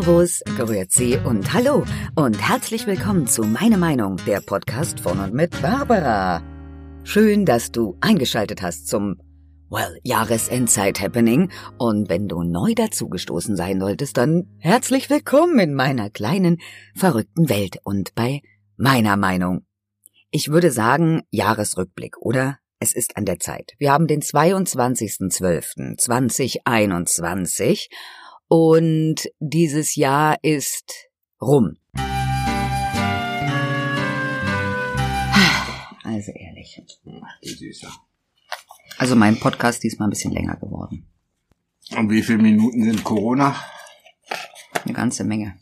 Servus, Grüezi und Hallo und herzlich willkommen zu Meine Meinung, der Podcast von und mit Barbara. Schön, dass du eingeschaltet hast zum, well, Jahresendzeit-Happening und wenn du neu dazugestoßen sein solltest, dann herzlich willkommen in meiner kleinen, verrückten Welt und bei meiner Meinung. Ich würde sagen Jahresrückblick, oder? Es ist an der Zeit. Wir haben den 22.12.2021 und dieses Jahr ist rum. Also ehrlich. Ach, du Süßer. Also mein Podcast diesmal ein bisschen länger geworden. Und wie viele Minuten sind Corona? Eine ganze Menge.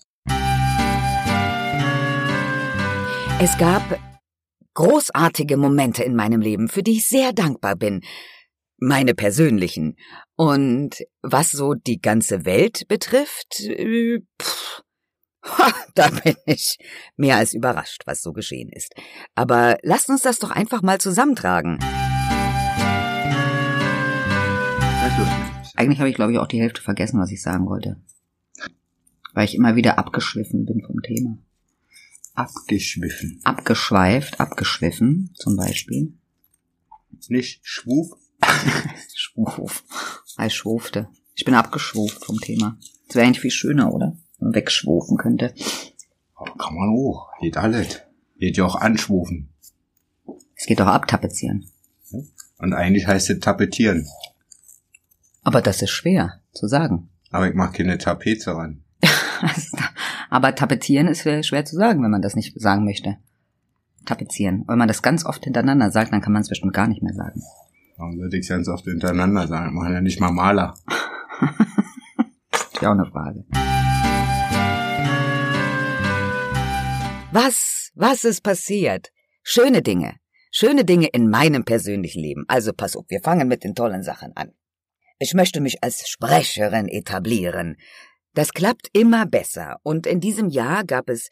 Es gab großartige Momente in meinem Leben, für die ich sehr dankbar bin meine persönlichen. Und was so die ganze Welt betrifft, äh, pff, ha, da bin ich mehr als überrascht, was so geschehen ist. Aber lasst uns das doch einfach mal zusammentragen. Eigentlich habe ich, glaube ich, auch die Hälfte vergessen, was ich sagen wollte. Weil ich immer wieder abgeschwiffen bin vom Thema. Abgeschwiffen. Abgeschweift, abgeschwiffen, zum Beispiel. Nicht schwuf, Schwuf. Ich schwufte. Ich bin abgeschwuft vom Thema. Das wäre eigentlich viel schöner, oder? Wenn man wegschwufen könnte. Oh, kann man auch. Geht alles. Geht ja auch anschwufen. Es geht doch abtapezieren. Und eigentlich heißt es tapetieren. Aber das ist schwer zu sagen. Aber ich mach keine Tapete ran. Aber tapetieren ist schwer zu sagen, wenn man das nicht sagen möchte. Tapezieren. Wenn man das ganz oft hintereinander sagt, dann kann man es bestimmt gar nicht mehr sagen. Warum würde ich ganz oft hintereinander sagen? Ich mache ja nicht mal Maler. ja auch eine Frage. Was, was ist passiert? Schöne Dinge. Schöne Dinge in meinem persönlichen Leben. Also pass auf, wir fangen mit den tollen Sachen an. Ich möchte mich als Sprecherin etablieren. Das klappt immer besser und in diesem Jahr gab es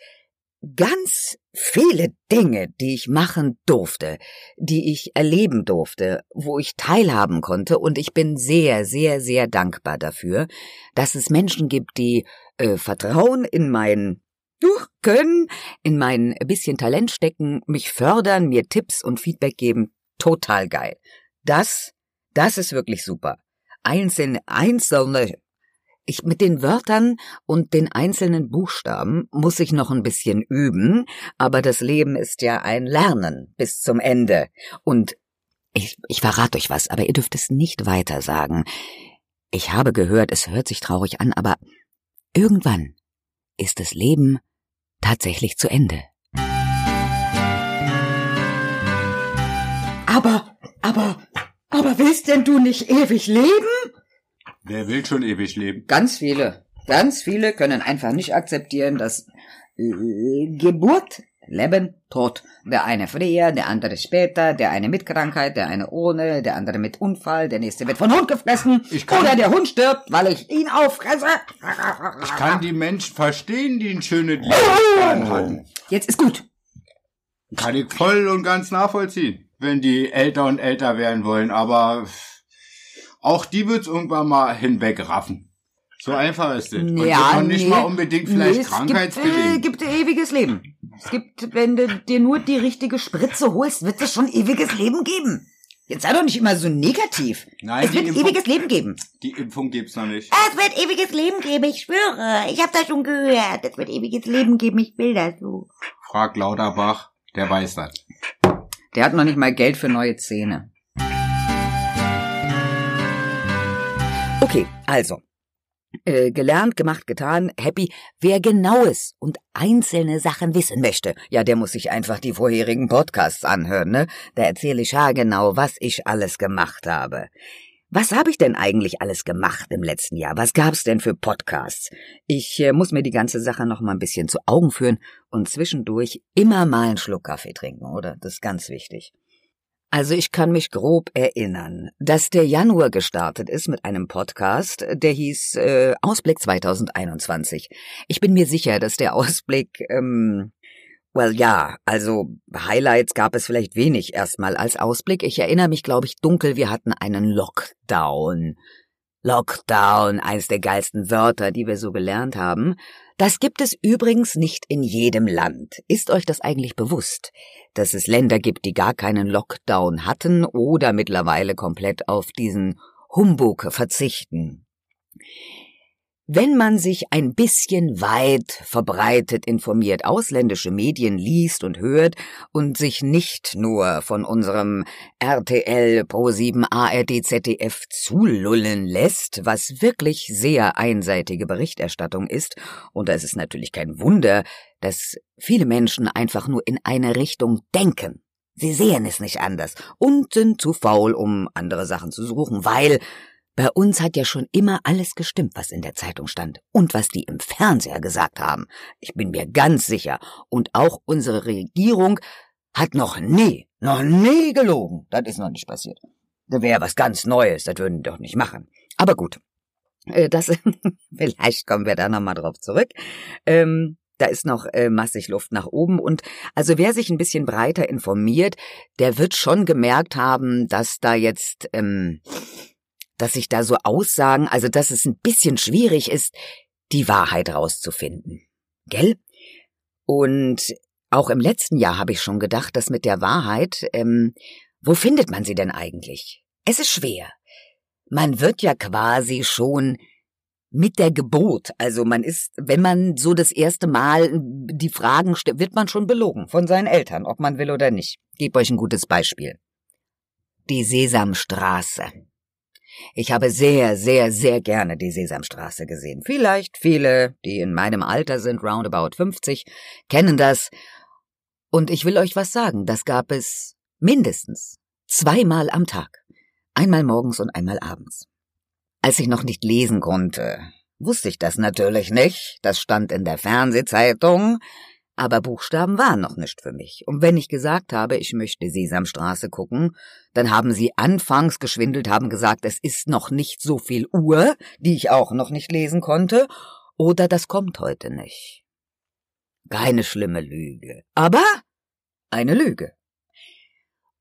ganz viele Dinge, die ich machen durfte, die ich erleben durfte, wo ich teilhaben konnte, und ich bin sehr, sehr, sehr dankbar dafür, dass es Menschen gibt, die äh, Vertrauen in mein Können, in mein bisschen Talent stecken, mich fördern, mir Tipps und Feedback geben. Total geil. Das, das ist wirklich super. Einzelne, einzelne ich mit den Wörtern und den einzelnen Buchstaben muss ich noch ein bisschen üben, aber das Leben ist ja ein Lernen bis zum Ende. Und ich, ich verrate euch was, aber ihr dürft es nicht weiter sagen. Ich habe gehört, es hört sich traurig an, aber irgendwann ist das Leben tatsächlich zu Ende. Aber, aber, aber willst denn du nicht ewig leben? Wer will schon ewig leben? Ganz viele. Ganz viele können einfach nicht akzeptieren, dass äh, Geburt, Leben, Tod. Der eine früher, der andere später, der eine mit Krankheit, der eine ohne, der andere mit Unfall, der nächste wird von Hund gefressen oder der Hund stirbt, weil ich ihn auffresse. Ich kann die Menschen verstehen, die ein schönes Leben hatten. Jetzt ist gut. Kann ich voll und ganz nachvollziehen, wenn die älter und älter werden wollen, aber auch die wird's irgendwann mal hinwegraffen. So einfach ist es. Und Ja, noch nicht nee. mal unbedingt vielleicht Nee, es krankheitsbedingt. gibt, äh, gibt ewiges Leben. Es gibt, wenn du dir nur die richtige Spritze holst, wird es schon ewiges Leben geben. Jetzt sei doch nicht immer so negativ. Nein, es wird Impfung- ewiges Leben geben. Die Impfung gibt's noch nicht. Es wird ewiges Leben geben, ich schwöre. Ich habe das schon gehört. Es wird ewiges Leben geben, ich will das so. Frag Lauterbach, der weiß das. Der hat noch nicht mal Geld für neue Zähne. Okay, also. Äh, gelernt, gemacht, getan, happy. Wer genaues und einzelne Sachen wissen möchte, ja, der muss sich einfach die vorherigen Podcasts anhören, ne? Da erzähle ich ja genau, was ich alles gemacht habe. Was habe ich denn eigentlich alles gemacht im letzten Jahr? Was gab's denn für Podcasts? Ich äh, muss mir die ganze Sache noch mal ein bisschen zu Augen führen und zwischendurch immer mal einen Schluck Kaffee trinken, oder? Das ist ganz wichtig. Also ich kann mich grob erinnern, dass der Januar gestartet ist mit einem Podcast, der hieß äh, Ausblick 2021. Ich bin mir sicher, dass der Ausblick, ähm, well ja, also Highlights gab es vielleicht wenig erstmal als Ausblick. Ich erinnere mich, glaube ich, dunkel, wir hatten einen Lockdown. Lockdown, eines der geilsten Wörter, die wir so gelernt haben. Das gibt es übrigens nicht in jedem Land. Ist euch das eigentlich bewusst, dass es Länder gibt, die gar keinen Lockdown hatten oder mittlerweile komplett auf diesen Humbug verzichten? Wenn man sich ein bisschen weit verbreitet informiert, ausländische Medien liest und hört und sich nicht nur von unserem RTL Pro7 ARD ZDF zulullen lässt, was wirklich sehr einseitige Berichterstattung ist, und da ist natürlich kein Wunder, dass viele Menschen einfach nur in eine Richtung denken. Sie sehen es nicht anders und sind zu faul, um andere Sachen zu suchen, weil bei uns hat ja schon immer alles gestimmt, was in der Zeitung stand und was die im Fernseher gesagt haben. Ich bin mir ganz sicher. Und auch unsere Regierung hat noch nie, noch nie gelogen. Das ist noch nicht passiert. Das wäre was ganz Neues, das würden die doch nicht machen. Aber gut. Äh, das, vielleicht kommen wir da nochmal drauf zurück. Ähm, da ist noch äh, massig Luft nach oben und also wer sich ein bisschen breiter informiert, der wird schon gemerkt haben, dass da jetzt ähm, dass sich da so Aussagen, also dass es ein bisschen schwierig ist, die Wahrheit rauszufinden. Gell? Und auch im letzten Jahr habe ich schon gedacht, dass mit der Wahrheit, ähm, wo findet man sie denn eigentlich? Es ist schwer. Man wird ja quasi schon mit der Geburt, also man ist, wenn man so das erste Mal die Fragen stellt, wird man schon belogen von seinen Eltern, ob man will oder nicht. Gebe euch ein gutes Beispiel. Die Sesamstraße. Ich habe sehr, sehr, sehr gerne die Sesamstraße gesehen. Vielleicht viele, die in meinem Alter sind, roundabout 50, kennen das. Und ich will euch was sagen, das gab es mindestens zweimal am Tag. Einmal morgens und einmal abends. Als ich noch nicht lesen konnte, wusste ich das natürlich nicht. Das stand in der Fernsehzeitung. Aber Buchstaben waren noch nicht für mich. Und wenn ich gesagt habe, ich möchte Sesamstraße gucken, dann haben sie anfangs geschwindelt, haben gesagt, es ist noch nicht so viel Uhr, die ich auch noch nicht lesen konnte, oder das kommt heute nicht. Keine schlimme Lüge. Aber eine Lüge.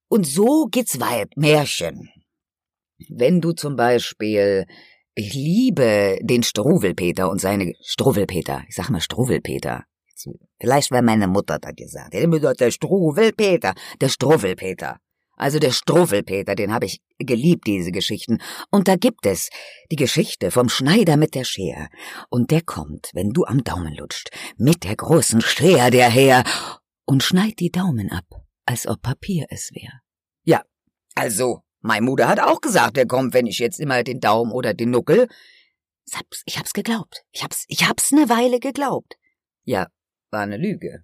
Und so geht's weit. Märchen. Wenn du zum Beispiel ich liebe den Struwelpeter und seine Struwelpeter. Ich sag mal Struwelpeter. Vielleicht war meine Mutter da gesagt. Der Struwelpeter, der Struwelpeter. Also der Struffelpeter, den habe ich geliebt, diese Geschichten. Und da gibt es die Geschichte vom Schneider mit der Schere. Und der kommt, wenn du am Daumen lutscht, mit der großen Schere daher und schneidet die Daumen ab, als ob Papier es wäre. Ja, also, mein Mutter hat auch gesagt, der kommt, wenn ich jetzt immer den Daumen oder den Nuckel. Ich hab's, ich hab's geglaubt. Ich hab's, ich hab's ne Weile geglaubt. Ja, war eine Lüge.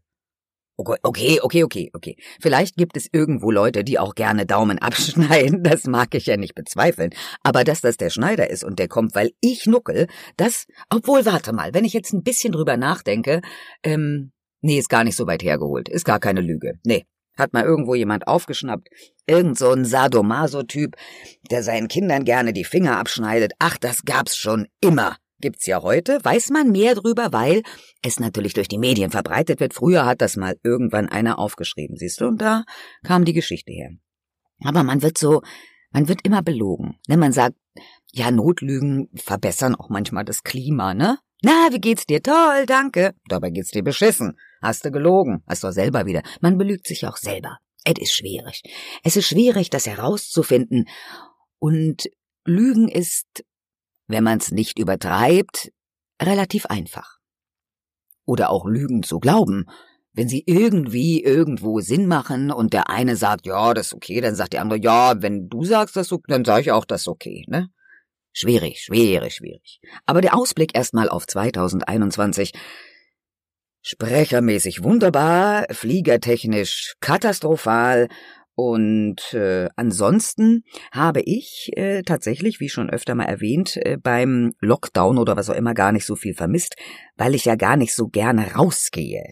Okay, okay, okay, okay. Vielleicht gibt es irgendwo Leute, die auch gerne Daumen abschneiden, das mag ich ja nicht bezweifeln. Aber dass das der Schneider ist und der kommt, weil ich nuckel, das, obwohl, warte mal, wenn ich jetzt ein bisschen drüber nachdenke, ähm, nee, ist gar nicht so weit hergeholt, ist gar keine Lüge. Nee, hat mal irgendwo jemand aufgeschnappt. Irgend so ein Sadomaso-Typ, der seinen Kindern gerne die Finger abschneidet. Ach, das gab's schon immer gibt's ja heute, weiß man mehr drüber, weil es natürlich durch die Medien verbreitet wird. Früher hat das mal irgendwann einer aufgeschrieben, siehst du, und da kam die Geschichte her. Aber man wird so, man wird immer belogen. Ne? Man sagt, ja, Notlügen verbessern auch manchmal das Klima, ne? Na, wie geht's dir? Toll, danke. Dabei geht's dir beschissen. Hast du gelogen? Hast du selber wieder. Man belügt sich auch selber. Es ist schwierig. Es ist schwierig, das herauszufinden. Und Lügen ist wenn man's nicht übertreibt, relativ einfach. Oder auch Lügen zu glauben, wenn sie irgendwie irgendwo Sinn machen und der eine sagt, ja, das ist okay, dann sagt der andere, ja, wenn du sagst, das okay, dann sage ich auch, das ist okay, ne? Schwierig, schwierig, schwierig. Aber der Ausblick erstmal auf 2021. Sprechermäßig wunderbar, fliegertechnisch katastrophal und äh, ansonsten habe ich äh, tatsächlich, wie schon öfter mal erwähnt, äh, beim Lockdown oder was auch immer gar nicht so viel vermisst, weil ich ja gar nicht so gerne rausgehe.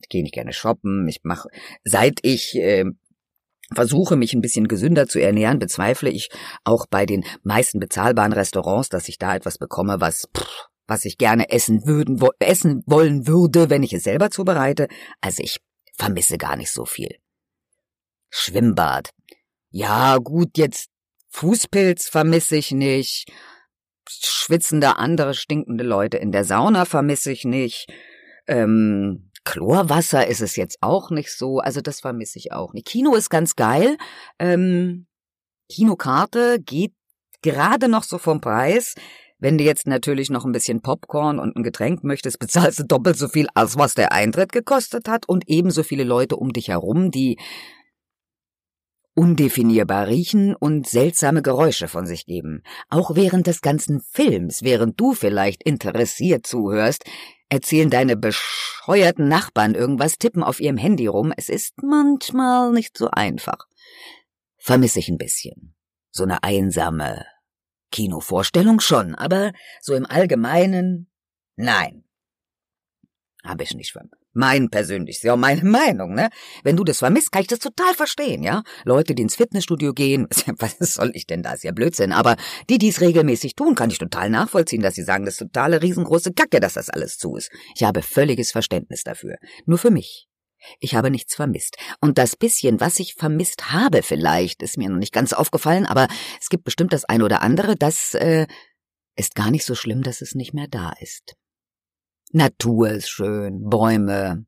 Ich gehe nicht gerne shoppen. Ich mache, seit ich äh, versuche, mich ein bisschen gesünder zu ernähren, bezweifle ich auch bei den meisten bezahlbaren Restaurants, dass ich da etwas bekomme, was pff, was ich gerne essen würden, wo, essen wollen würde, wenn ich es selber zubereite. Also ich vermisse gar nicht so viel. Schwimmbad. Ja, gut, jetzt Fußpilz vermisse ich nicht. schwitzende andere stinkende Leute in der Sauna vermisse ich nicht. Ähm, Chlorwasser ist es jetzt auch nicht so, also das vermisse ich auch nicht. Kino ist ganz geil. Ähm, Kinokarte geht gerade noch so vom Preis. Wenn du jetzt natürlich noch ein bisschen Popcorn und ein Getränk möchtest, bezahlst du doppelt so viel, als was der Eintritt gekostet hat und ebenso viele Leute um dich herum, die undefinierbar riechen und seltsame Geräusche von sich geben. Auch während des ganzen Films, während du vielleicht interessiert zuhörst, erzählen deine bescheuerten Nachbarn irgendwas, tippen auf ihrem Handy rum. Es ist manchmal nicht so einfach. Vermisse ich ein bisschen. So eine einsame Kinovorstellung schon, aber so im Allgemeinen nein. Hab ich nicht. Mein persönlich, ja meine Meinung, ne? Wenn du das vermisst, kann ich das total verstehen, ja? Leute, die ins Fitnessstudio gehen, was soll ich denn da? Ist ja Blödsinn. Aber die, die es regelmäßig tun, kann ich total nachvollziehen, dass sie sagen, das ist totale riesengroße Kacke, dass das alles zu ist. Ich habe völliges Verständnis dafür. Nur für mich. Ich habe nichts vermisst. Und das bisschen, was ich vermisst habe vielleicht, ist mir noch nicht ganz aufgefallen, aber es gibt bestimmt das eine oder andere, das äh, ist gar nicht so schlimm, dass es nicht mehr da ist. Natur ist schön, Bäume.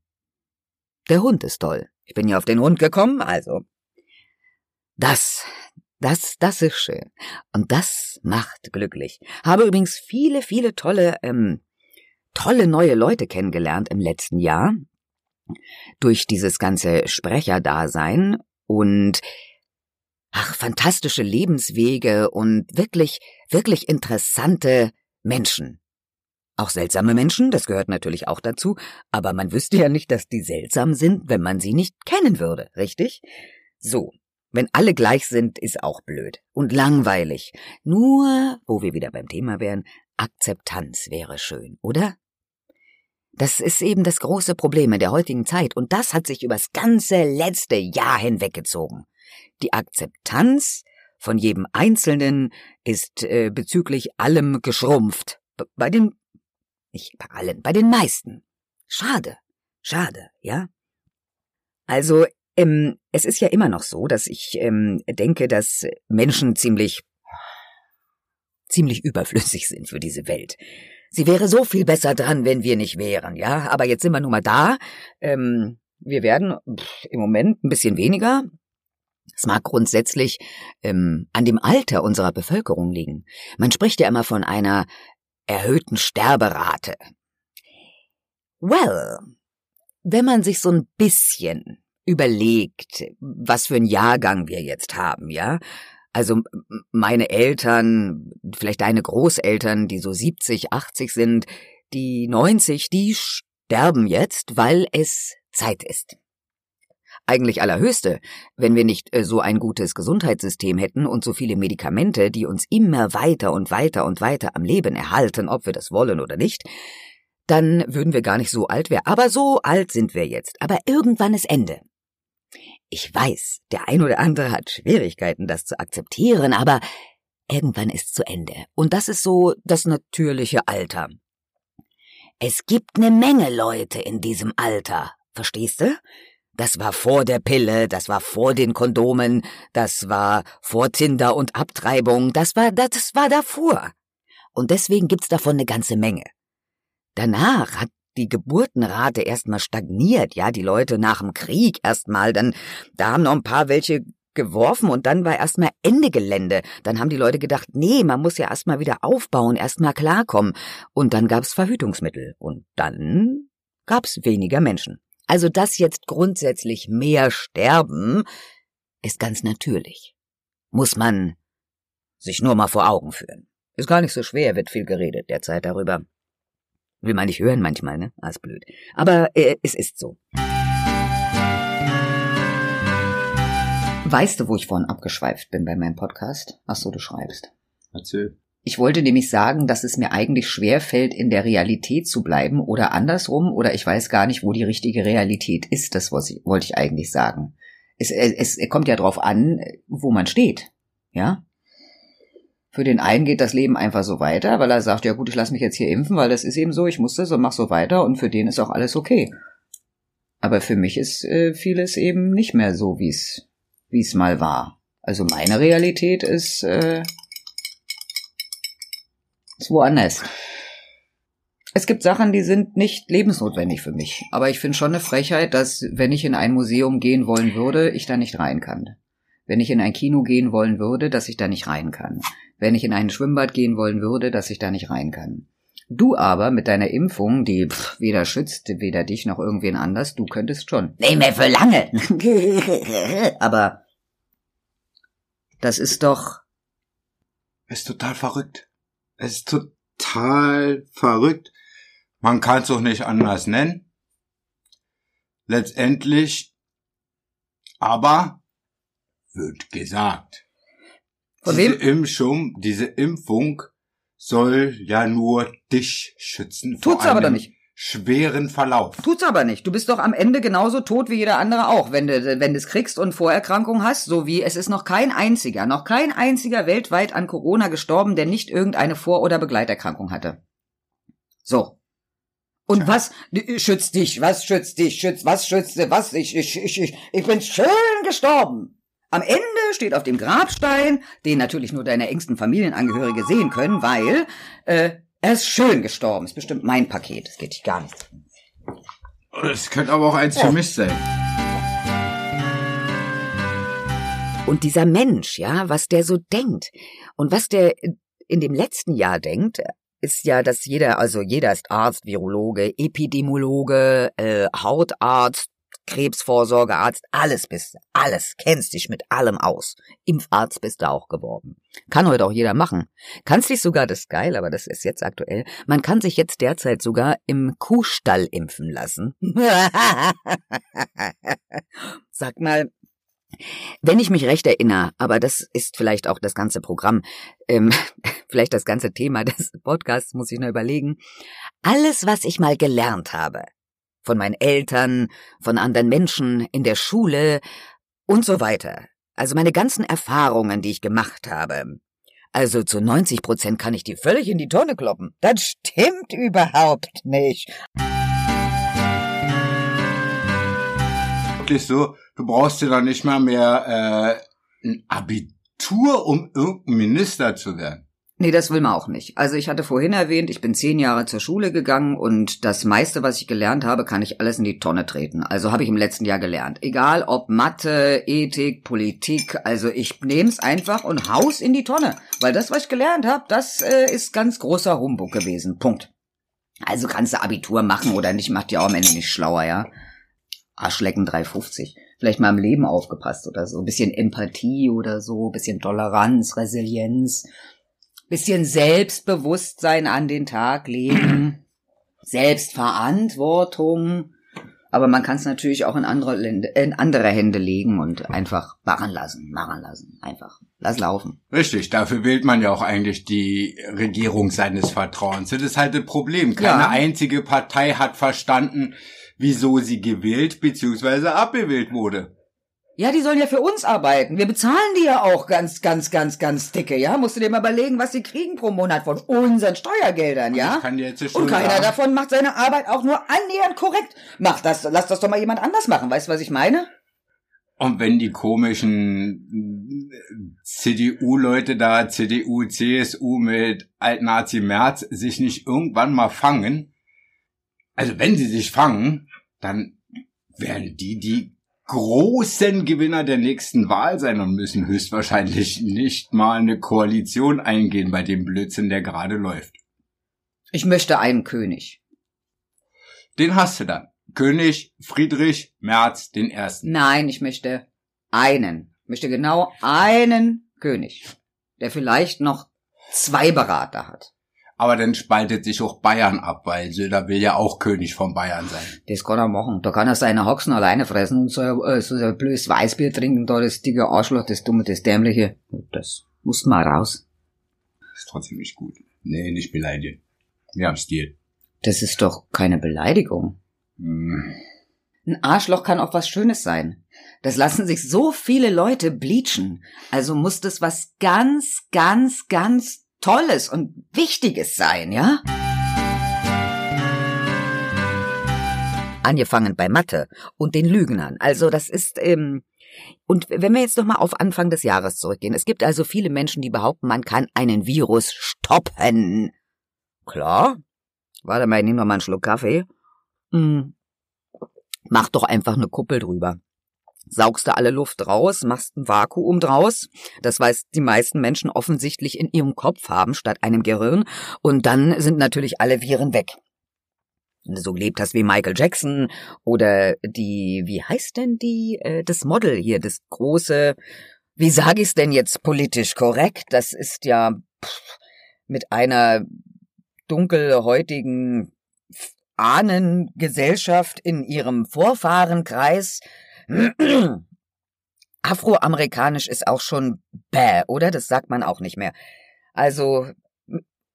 Der Hund ist toll. Ich bin ja auf den Hund gekommen, also. Das, das, das ist schön. Und das macht glücklich. Habe übrigens viele, viele tolle, ähm, tolle neue Leute kennengelernt im letzten Jahr. Durch dieses ganze Sprecherdasein und ach, fantastische Lebenswege und wirklich, wirklich interessante Menschen. Auch seltsame Menschen, das gehört natürlich auch dazu, aber man wüsste ja nicht, dass die seltsam sind, wenn man sie nicht kennen würde, richtig? So, wenn alle gleich sind, ist auch blöd und langweilig. Nur, wo wir wieder beim Thema wären, Akzeptanz wäre schön, oder? Das ist eben das große Problem in der heutigen Zeit und das hat sich übers ganze letzte Jahr hinweggezogen. Die Akzeptanz von jedem Einzelnen ist äh, bezüglich allem geschrumpft. Bei den nicht bei allen, bei den meisten. Schade, schade, ja? Also, ähm, es ist ja immer noch so, dass ich ähm, denke, dass Menschen ziemlich ziemlich überflüssig sind für diese Welt. Sie wäre so viel besser dran, wenn wir nicht wären, ja? Aber jetzt sind wir nun mal da. Ähm, wir werden pff, im Moment ein bisschen weniger. Es mag grundsätzlich ähm, an dem Alter unserer Bevölkerung liegen. Man spricht ja immer von einer erhöhten Sterberate. Well, wenn man sich so ein bisschen überlegt, was für ein Jahrgang wir jetzt haben, ja? Also meine Eltern, vielleicht deine Großeltern, die so 70, 80 sind, die 90, die sterben jetzt, weil es Zeit ist eigentlich allerhöchste, wenn wir nicht äh, so ein gutes Gesundheitssystem hätten und so viele Medikamente, die uns immer weiter und weiter und weiter am Leben erhalten, ob wir das wollen oder nicht, dann würden wir gar nicht so alt werden. Aber so alt sind wir jetzt. Aber irgendwann ist Ende. Ich weiß, der ein oder andere hat Schwierigkeiten, das zu akzeptieren, aber irgendwann ist zu Ende. Und das ist so das natürliche Alter. Es gibt eine Menge Leute in diesem Alter, verstehst du? Das war vor der Pille, das war vor den Kondomen, das war vor Tinder und Abtreibung, das war, das war davor. Und deswegen gibt's davon eine ganze Menge. Danach hat die Geburtenrate erstmal stagniert, ja, die Leute nach dem Krieg erstmal, dann, da haben noch ein paar welche geworfen und dann war erstmal Ende Gelände. Dann haben die Leute gedacht, nee, man muss ja erstmal wieder aufbauen, erstmal klarkommen. Und dann gab's Verhütungsmittel. Und dann gab's weniger Menschen. Also dass jetzt grundsätzlich mehr sterben, ist ganz natürlich. Muss man sich nur mal vor Augen führen. Ist gar nicht so schwer, wird viel geredet derzeit darüber. Will man nicht hören manchmal, ne? Alles blöd. Aber äh, es ist so. Weißt du, wo ich vorhin abgeschweift bin bei meinem Podcast? Ach so, du schreibst. Erzähl. Ich wollte nämlich sagen, dass es mir eigentlich schwer fällt, in der Realität zu bleiben oder andersrum, oder ich weiß gar nicht, wo die richtige Realität ist. Das wollte ich eigentlich sagen. Es, es, es kommt ja drauf an, wo man steht. Ja? Für den einen geht das Leben einfach so weiter, weil er sagt, ja gut, ich lasse mich jetzt hier impfen, weil das ist eben so, ich muss das und mach so weiter und für den ist auch alles okay. Aber für mich ist äh, vieles eben nicht mehr so, wie es wie es mal war. Also meine Realität ist äh, Ist woanders. Es gibt Sachen, die sind nicht lebensnotwendig für mich. Aber ich finde schon eine Frechheit, dass, wenn ich in ein Museum gehen wollen würde, ich da nicht rein kann. Wenn ich in ein Kino gehen wollen würde, dass ich da nicht rein kann. Wenn ich in ein Schwimmbad gehen wollen würde, dass ich da nicht rein kann. Du aber mit deiner Impfung, die pff, weder schützt, weder dich noch irgendwen anders, du könntest schon. Nee, mehr für lange. Aber das ist doch. Ist total verrückt. Es ist total verrückt. Man kann es doch nicht anders nennen. Letztendlich aber wird gesagt. Von diese wem? Impfung, diese Impfung soll ja nur dich schützen. Tut's aber doch einem nicht. Schweren Verlauf. Tut's aber nicht. Du bist doch am Ende genauso tot wie jeder andere auch, wenn du, wenn es kriegst und Vorerkrankungen hast, so wie es ist noch kein einziger, noch kein einziger weltweit an Corona gestorben, der nicht irgendeine Vor- oder Begleiterkrankung hatte. So. Und was äh, schützt dich? Was schützt dich? Schützt, was schützt was? Ich, ich, ich, ich, ich bin schön gestorben. Am Ende steht auf dem Grabstein, den natürlich nur deine engsten Familienangehörige sehen können, weil äh, er ist schön gestorben. Ist bestimmt mein Paket. Das geht dich gar nicht. Es könnte aber auch eins für mich sein. Und dieser Mensch, ja, was der so denkt und was der in dem letzten Jahr denkt, ist ja, dass jeder, also jeder ist Arzt, Virologe, Epidemiologe, äh, Hautarzt, Krebsvorsorgearzt, alles bist du, alles, kennst dich mit allem aus. Impfarzt bist du auch geworden. Kann heute auch jeder machen. Kannst dich sogar, das ist geil, aber das ist jetzt aktuell, man kann sich jetzt derzeit sogar im Kuhstall impfen lassen. Sag mal, wenn ich mich recht erinnere, aber das ist vielleicht auch das ganze Programm, ähm, vielleicht das ganze Thema des Podcasts, muss ich nur überlegen. Alles, was ich mal gelernt habe, von meinen Eltern, von anderen Menschen, in der Schule und so weiter. Also meine ganzen Erfahrungen, die ich gemacht habe. Also zu 90 Prozent kann ich die völlig in die Tonne kloppen. Das stimmt überhaupt nicht. Wirklich so, du brauchst dir dann nicht mal mehr äh, ein Abitur, um irgendein Minister zu werden. Nee, das will man auch nicht. Also ich hatte vorhin erwähnt, ich bin zehn Jahre zur Schule gegangen und das meiste, was ich gelernt habe, kann ich alles in die Tonne treten. Also habe ich im letzten Jahr gelernt. Egal ob Mathe, Ethik, Politik, also ich nehm's einfach und haus in die Tonne. Weil das, was ich gelernt habe, das äh, ist ganz großer Humbug gewesen. Punkt. Also kannst du Abitur machen oder nicht, macht dir auch am Ende nicht schlauer, ja. Arschlecken 350. Vielleicht mal im Leben aufgepasst oder so. Ein bisschen Empathie oder so, bisschen Toleranz, Resilienz bisschen Selbstbewusstsein an den Tag legen, Selbstverantwortung. Aber man kann es natürlich auch in andere, in andere Hände legen und einfach machen lassen, machen lassen, einfach. Lass laufen. Richtig, dafür wählt man ja auch eigentlich die Regierung seines Vertrauens. Das ist halt das Problem. Keine Ja. einzige Partei hat verstanden, wieso sie gewählt bzw. abgewählt wurde. Ja, die sollen ja für uns arbeiten. Wir bezahlen die ja auch ganz, ganz, ganz, ganz dicke, ja? Musst du dir mal überlegen, was sie kriegen pro Monat von unseren Steuergeldern, ja? Ich kann dir jetzt Und keiner sagen, davon macht seine Arbeit auch nur annähernd korrekt. Mach das, lass das doch mal jemand anders machen. Weißt du, was ich meine? Und wenn die komischen CDU-Leute da, CDU, CSU mit Alt-Nazi Merz sich nicht irgendwann mal fangen, also wenn sie sich fangen, dann werden die die großen Gewinner der nächsten Wahl sein und müssen höchstwahrscheinlich nicht mal eine Koalition eingehen bei dem Blödsinn, der gerade läuft. Ich möchte einen König. Den hast du dann. König Friedrich Merz den Ersten. Nein, ich möchte einen. Ich möchte genau einen König, der vielleicht noch zwei Berater hat. Aber dann spaltet sich auch Bayern ab, weil Söder will ja auch König von Bayern sein. Das kann er machen. Da kann er seine Haxen alleine fressen und so, äh, so ein blödes Weißbier trinken, da das dicke Arschloch, das dumme, das dämliche. Das muss mal raus. Ist trotzdem nicht gut. Nee, nicht beleidigen. Wir haben Stil. Das ist doch keine Beleidigung. Hm. Ein Arschloch kann auch was Schönes sein. Das lassen sich so viele Leute bleachen. Also muss das was ganz, ganz, ganz Tolles und Wichtiges sein, ja? Angefangen bei Mathe und den Lügnern. Also das ist, ähm, und wenn wir jetzt noch mal auf Anfang des Jahres zurückgehen. Es gibt also viele Menschen, die behaupten, man kann einen Virus stoppen. Klar. Warte mal, ich nehme noch mal einen Schluck Kaffee. Hm. Mach doch einfach eine Kuppel drüber. Saugst du alle Luft raus, machst ein Vakuum draus, das weiß die meisten Menschen offensichtlich in ihrem Kopf haben statt einem Gehirn, und dann sind natürlich alle Viren weg. So gelebt hast wie Michael Jackson oder die, wie heißt denn die, äh, das Model hier, das große, wie sage ich's denn jetzt politisch korrekt? Das ist ja pff, mit einer dunkelhäutigen Ahnengesellschaft in ihrem Vorfahrenkreis. Afroamerikanisch ist auch schon bäh, oder? Das sagt man auch nicht mehr. Also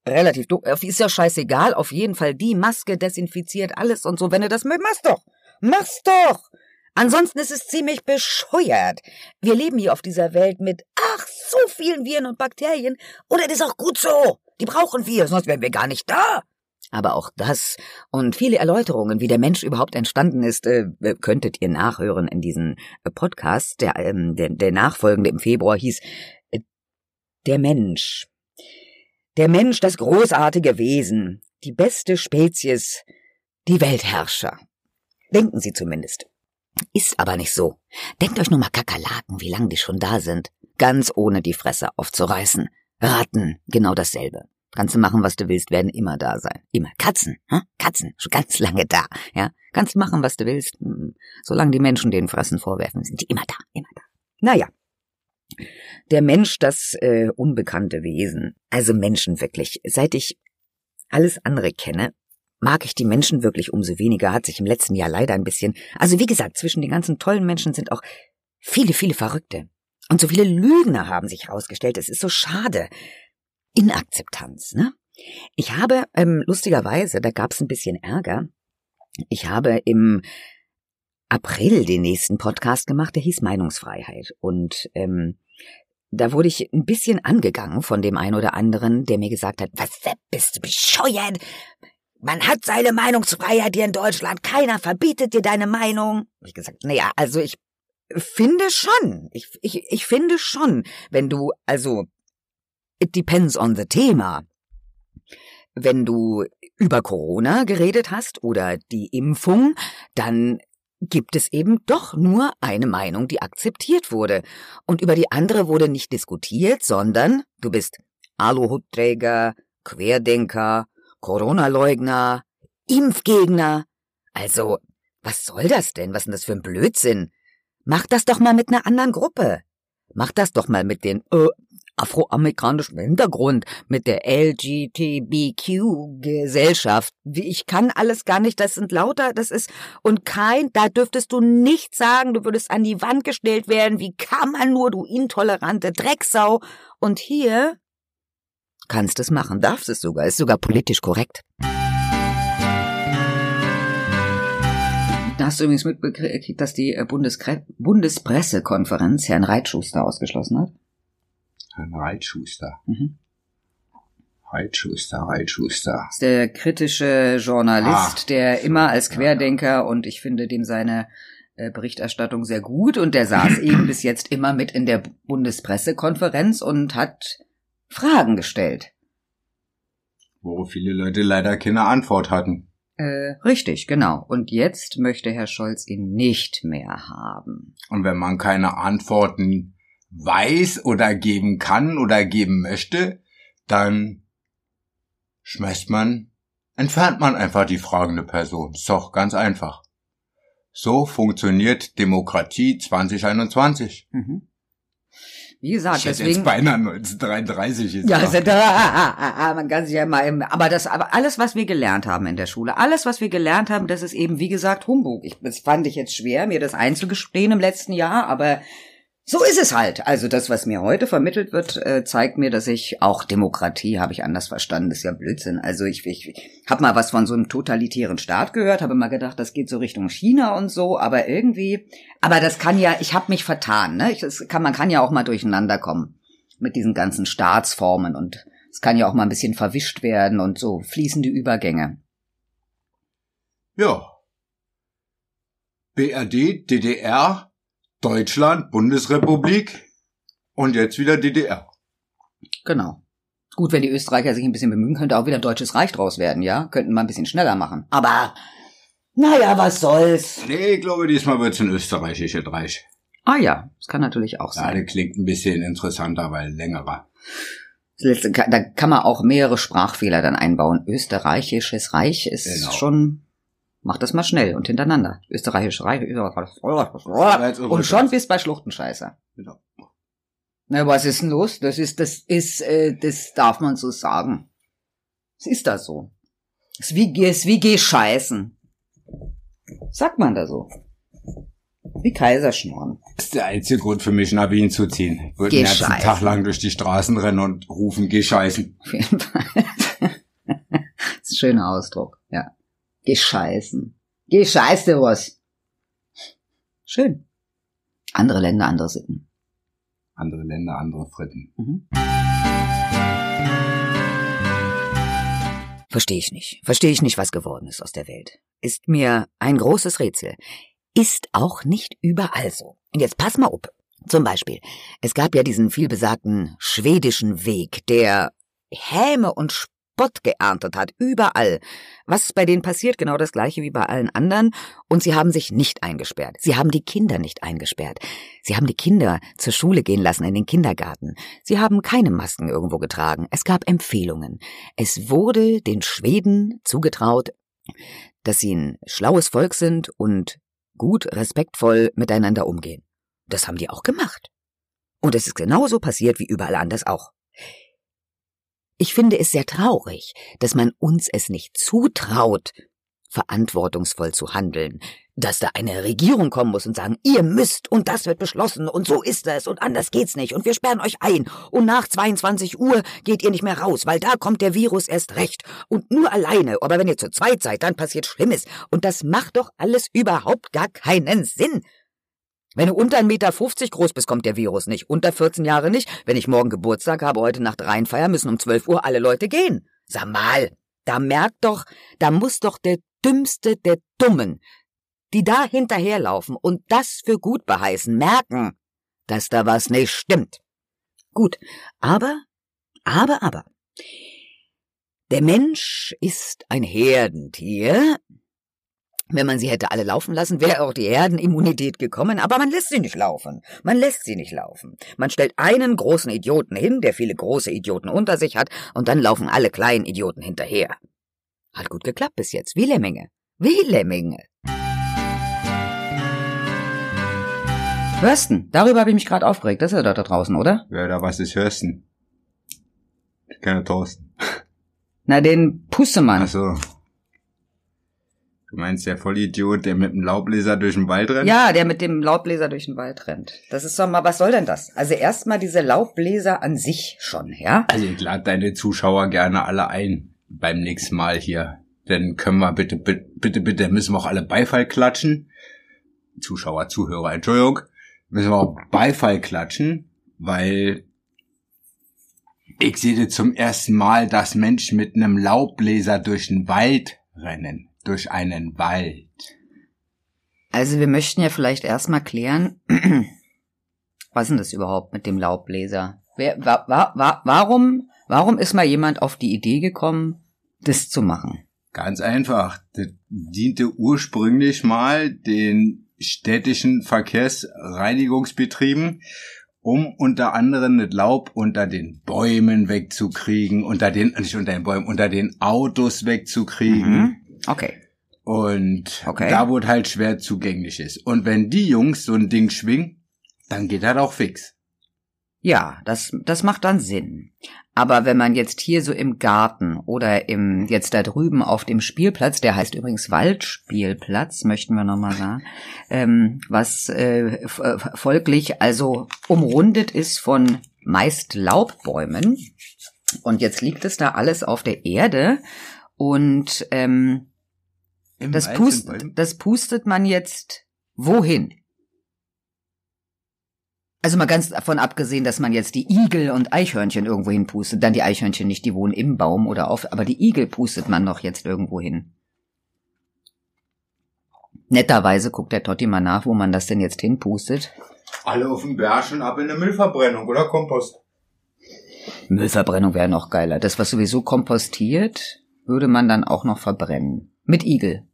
relativ dunkel. Ist ja scheißegal. Auf jeden Fall die Maske desinfiziert alles und so. Wenn du das möchtest, mach's doch. Mach's doch. Ansonsten ist es ziemlich bescheuert. Wir leben hier auf dieser Welt mit, ach, so vielen Viren und Bakterien. Und es ist auch gut so. Die brauchen wir, sonst wären wir gar nicht da. Aber auch das und viele Erläuterungen, wie der Mensch überhaupt entstanden ist, äh, könntet ihr nachhören in diesem äh, Podcast. Der, ähm, der, der nachfolgende im Februar hieß äh, Der Mensch. Der Mensch, das großartige Wesen, die beste Spezies, die Weltherrscher. Denken Sie zumindest. Ist aber nicht so. Denkt euch nur mal Kakerlaken, wie lang die schon da sind. Ganz ohne die Fresse aufzureißen. Ratten, genau dasselbe. Kannst du machen, was du willst, werden immer da sein. Immer. Katzen, hm? Katzen, schon ganz lange da, ja. Kannst machen, was du willst. Hm. Solange die Menschen den Fressen vorwerfen, sind die immer da, immer da. Naja. Der Mensch, das äh, unbekannte Wesen. Also Menschen wirklich. Seit ich alles andere kenne, mag ich die Menschen wirklich umso weniger, hat sich im letzten Jahr leider ein bisschen. Also wie gesagt, zwischen den ganzen tollen Menschen sind auch viele, viele Verrückte. Und so viele Lügner haben sich herausgestellt. Es ist so schade. Inakzeptanz, ne? Ich habe, ähm, lustigerweise, da gab es ein bisschen Ärger. Ich habe im April den nächsten Podcast gemacht, der hieß Meinungsfreiheit. Und ähm, da wurde ich ein bisschen angegangen von dem einen oder anderen, der mir gesagt hat, was bist du bescheuert? Man hat seine Meinungsfreiheit hier in Deutschland, keiner verbietet dir deine Meinung. Hab ich gesagt, naja, also ich finde schon, ich, ich, ich finde schon, wenn du, also It depends on the Thema. Wenn du über Corona geredet hast oder die Impfung, dann gibt es eben doch nur eine Meinung, die akzeptiert wurde. Und über die andere wurde nicht diskutiert, sondern du bist Aluhutträger, Querdenker, Corona-Leugner, Impfgegner. Also, was soll das denn? Was ist denn das für ein Blödsinn? Mach das doch mal mit einer anderen Gruppe. Mach das doch mal mit den äh, afroamerikanischem Hintergrund, mit der LGTBQ-Gesellschaft. Ich kann alles gar nicht, das sind lauter, das ist, und kein, da dürftest du nicht sagen, du würdest an die Wand gestellt werden, wie kann man nur, du intolerante Drecksau. Und hier kannst es machen, darfst es sogar, ist sogar politisch korrekt. Hast du übrigens mitbekriegt, dass die äh, Bundeskre Bundespressekonferenz Herrn Reitschuster ausgeschlossen hat? Herrn Reitschuster. Mhm. Reitschuster, Reitschuster. Ist der kritische Journalist, ah, der immer als Querdenker und ich finde dem seine äh, Berichterstattung sehr gut und der saß eben bis jetzt immer mit in der Bundespressekonferenz und hat Fragen gestellt. Wo viele Leute leider keine Antwort hatten. Äh, richtig, genau. Und jetzt möchte Herr Scholz ihn nicht mehr haben. Und wenn man keine Antworten weiß oder geben kann oder geben möchte, dann schmeißt man, entfernt man einfach die fragende Person. Ist doch ganz einfach. So funktioniert Demokratie 2021. Mhm. Wie gesagt, ich deswegen. Jetzt beinahe 1933 ist. Ja, ist ja, man kann sich ja mal, aber das, aber alles, was wir gelernt haben in der Schule, alles, was wir gelernt haben, das ist eben, wie gesagt, Humbug. Ich, das fand ich jetzt schwer, mir das einzugestehen im letzten Jahr, aber so ist es halt. Also das, was mir heute vermittelt wird, äh, zeigt mir, dass ich auch Demokratie habe ich anders verstanden. Das ist ja Blödsinn. Also ich, ich habe mal was von so einem totalitären Staat gehört, habe mal gedacht, das geht so Richtung China und so, aber irgendwie, aber das kann ja, ich habe mich vertan. Ne? Ich, das kann, man kann ja auch mal durcheinander kommen mit diesen ganzen Staatsformen und es kann ja auch mal ein bisschen verwischt werden und so fließende Übergänge. Ja. BRD, DDR, Deutschland, Bundesrepublik und jetzt wieder DDR. Genau. Gut, wenn die Österreicher sich ein bisschen bemühen, könnte auch wieder deutsches Reich draus werden, ja? Könnten mal ein bisschen schneller machen. Aber, naja, was soll's. Nee, ich glaube, diesmal wird's ein österreichisches Reich. Ah ja, das kann natürlich auch Ja, sein. das klingt ein bisschen interessanter, weil längerer. Letzte, da kann man auch mehrere Sprachfehler dann einbauen. Österreichisches Reich ist Genau. schon, macht das mal schnell und hintereinander. Österreichisches Reich, und schon bis bei Schluchtenscheißer. Genau. Na, was ist denn los? Das ist, das ist, äh, das darf man so sagen. Es ist das so. Es ist wie, es ist wie Gescheißen. Sagt man da so. Wie Kaiserschnorren. Das ist der einzige Grund für mich, nach Wien zu ziehen. Ich würde den ganzen. Tag lang durch die Straßen rennen und rufen, geh scheißen. Auf jeden Fall. das ist ein schöner Ausdruck, ja. Gescheißen. Gescheißte was. Schön. Andere Länder, andere Sitten. Andere Länder, andere Fritten. Mhm. Verstehe ich nicht. Verstehe ich nicht, was geworden ist aus der Welt. Ist mir ein großes Rätsel. Ist auch nicht überall so. Und jetzt pass mal up. Zum Beispiel, es gab ja diesen vielbesagten schwedischen Weg, der Häme und Spott geerntet hat, überall. Was bei denen passiert? Genau das gleiche wie bei allen anderen. Und sie haben sich nicht eingesperrt. Sie haben die Kinder nicht eingesperrt. Sie haben die Kinder zur Schule gehen lassen in den Kindergarten. Sie haben keine Masken irgendwo getragen. Es gab Empfehlungen. Es wurde den Schweden zugetraut, dass sie ein schlaues Volk sind und gut, respektvoll miteinander umgehen. Das haben die auch gemacht. Und es ist genauso passiert wie überall anders auch. Ich finde es sehr traurig, dass man uns es nicht zutraut, verantwortungsvoll zu handeln, dass da eine Regierung kommen muss und sagen, ihr müsst und das wird beschlossen und so ist es und anders geht's nicht und wir sperren euch ein. Und nach 22 Uhr geht ihr nicht mehr raus, weil da kommt der Virus erst recht. Und nur alleine, aber wenn ihr zu zweit seid, dann passiert Schlimmes. Und das macht doch alles überhaupt gar keinen Sinn. Wenn du unter 1,50 Meter groß bist, kommt der Virus nicht. Unter 14 Jahre nicht. Wenn ich morgen Geburtstag habe, heute Nacht Rheinfeier, müssen um 12 Uhr alle Leute gehen. Sag mal, da merkt doch, da muss doch der Dümmste der Dummen, die da hinterherlaufen und das für gut beheißen, merken, dass da was nicht stimmt. Gut, aber, aber, aber. Der Mensch ist ein Herdentier, wenn man sie hätte alle laufen lassen, wäre auch die Herdenimmunität gekommen, aber man lässt sie nicht laufen. Man lässt sie nicht laufen. Man stellt einen großen Idioten hin, der viele große Idioten unter sich hat, und dann laufen alle kleinen Idioten hinterher. Hat gut geklappt bis jetzt, wie Lemminge. Wie Lemminge. Hörsten, darüber habe ich mich gerade aufgeregt. Das ist ja dort da draußen, oder? Wer da was ist, hörst du? Keine Thorsten. Na, den Pussemann. Ach so. Du meinst der Vollidiot, der mit dem Laubbläser durch den Wald rennt? Ja, der mit dem Laubbläser durch den Wald rennt. Das ist doch mal, was soll denn das? Also erstmal diese Laubbläser an sich schon, ja? Also ich lade deine Zuschauer gerne alle ein beim nächsten Mal hier. Dann können wir bitte, bitte, bitte, bitte, müssen wir auch alle Beifall klatschen. Zuschauer, Zuhörer, Entschuldigung. Müssen wir auch Beifall klatschen, weil ich sehe zum ersten Mal, dass Menschen mit einem Laubbläser durch den Wald rennen. Durch einen Wald. Also wir möchten ja vielleicht erstmal klären, was ist denn das überhaupt mit dem Laubbläser? Wer, wa, wa, wa, warum, warum ist mal jemand auf die Idee gekommen, das zu machen? Ganz einfach. Das diente ursprünglich mal den städtischen Verkehrsreinigungsbetrieben, um unter anderem das Laub unter den Bäumen wegzukriegen, unter den, nicht unter den Bäumen, unter den Autos wegzukriegen. Mhm. Okay. Und Okay. da wo es halt schwer zugänglich ist. Und wenn die Jungs so ein Ding schwingen, dann geht das auch fix. Ja, das, das macht dann Sinn. Aber wenn man jetzt hier so im Garten oder im, jetzt da drüben auf dem Spielplatz, der heißt übrigens Waldspielplatz, möchten wir nochmal sagen, ähm, was äh, äh, folglich also umrundet ist von meist Laubbäumen. Und jetzt liegt es da alles auf der Erde und ähm, das, pust, das pustet man jetzt wohin? Also mal ganz davon abgesehen, dass man jetzt die Igel und Eichhörnchen irgendwo hin pustet. Dann die Eichhörnchen nicht, die wohnen im Baum oder auf, aber die Igel pustet man doch jetzt irgendwo hin. Netterweise guckt der Totti mal nach, wo man das denn jetzt hinpustet. Alle auf dem Berg und ab in eine Müllverbrennung oder Kompost. Müllverbrennung wäre noch geiler. Das, was sowieso kompostiert, würde man dann auch noch verbrennen. Mit Igel.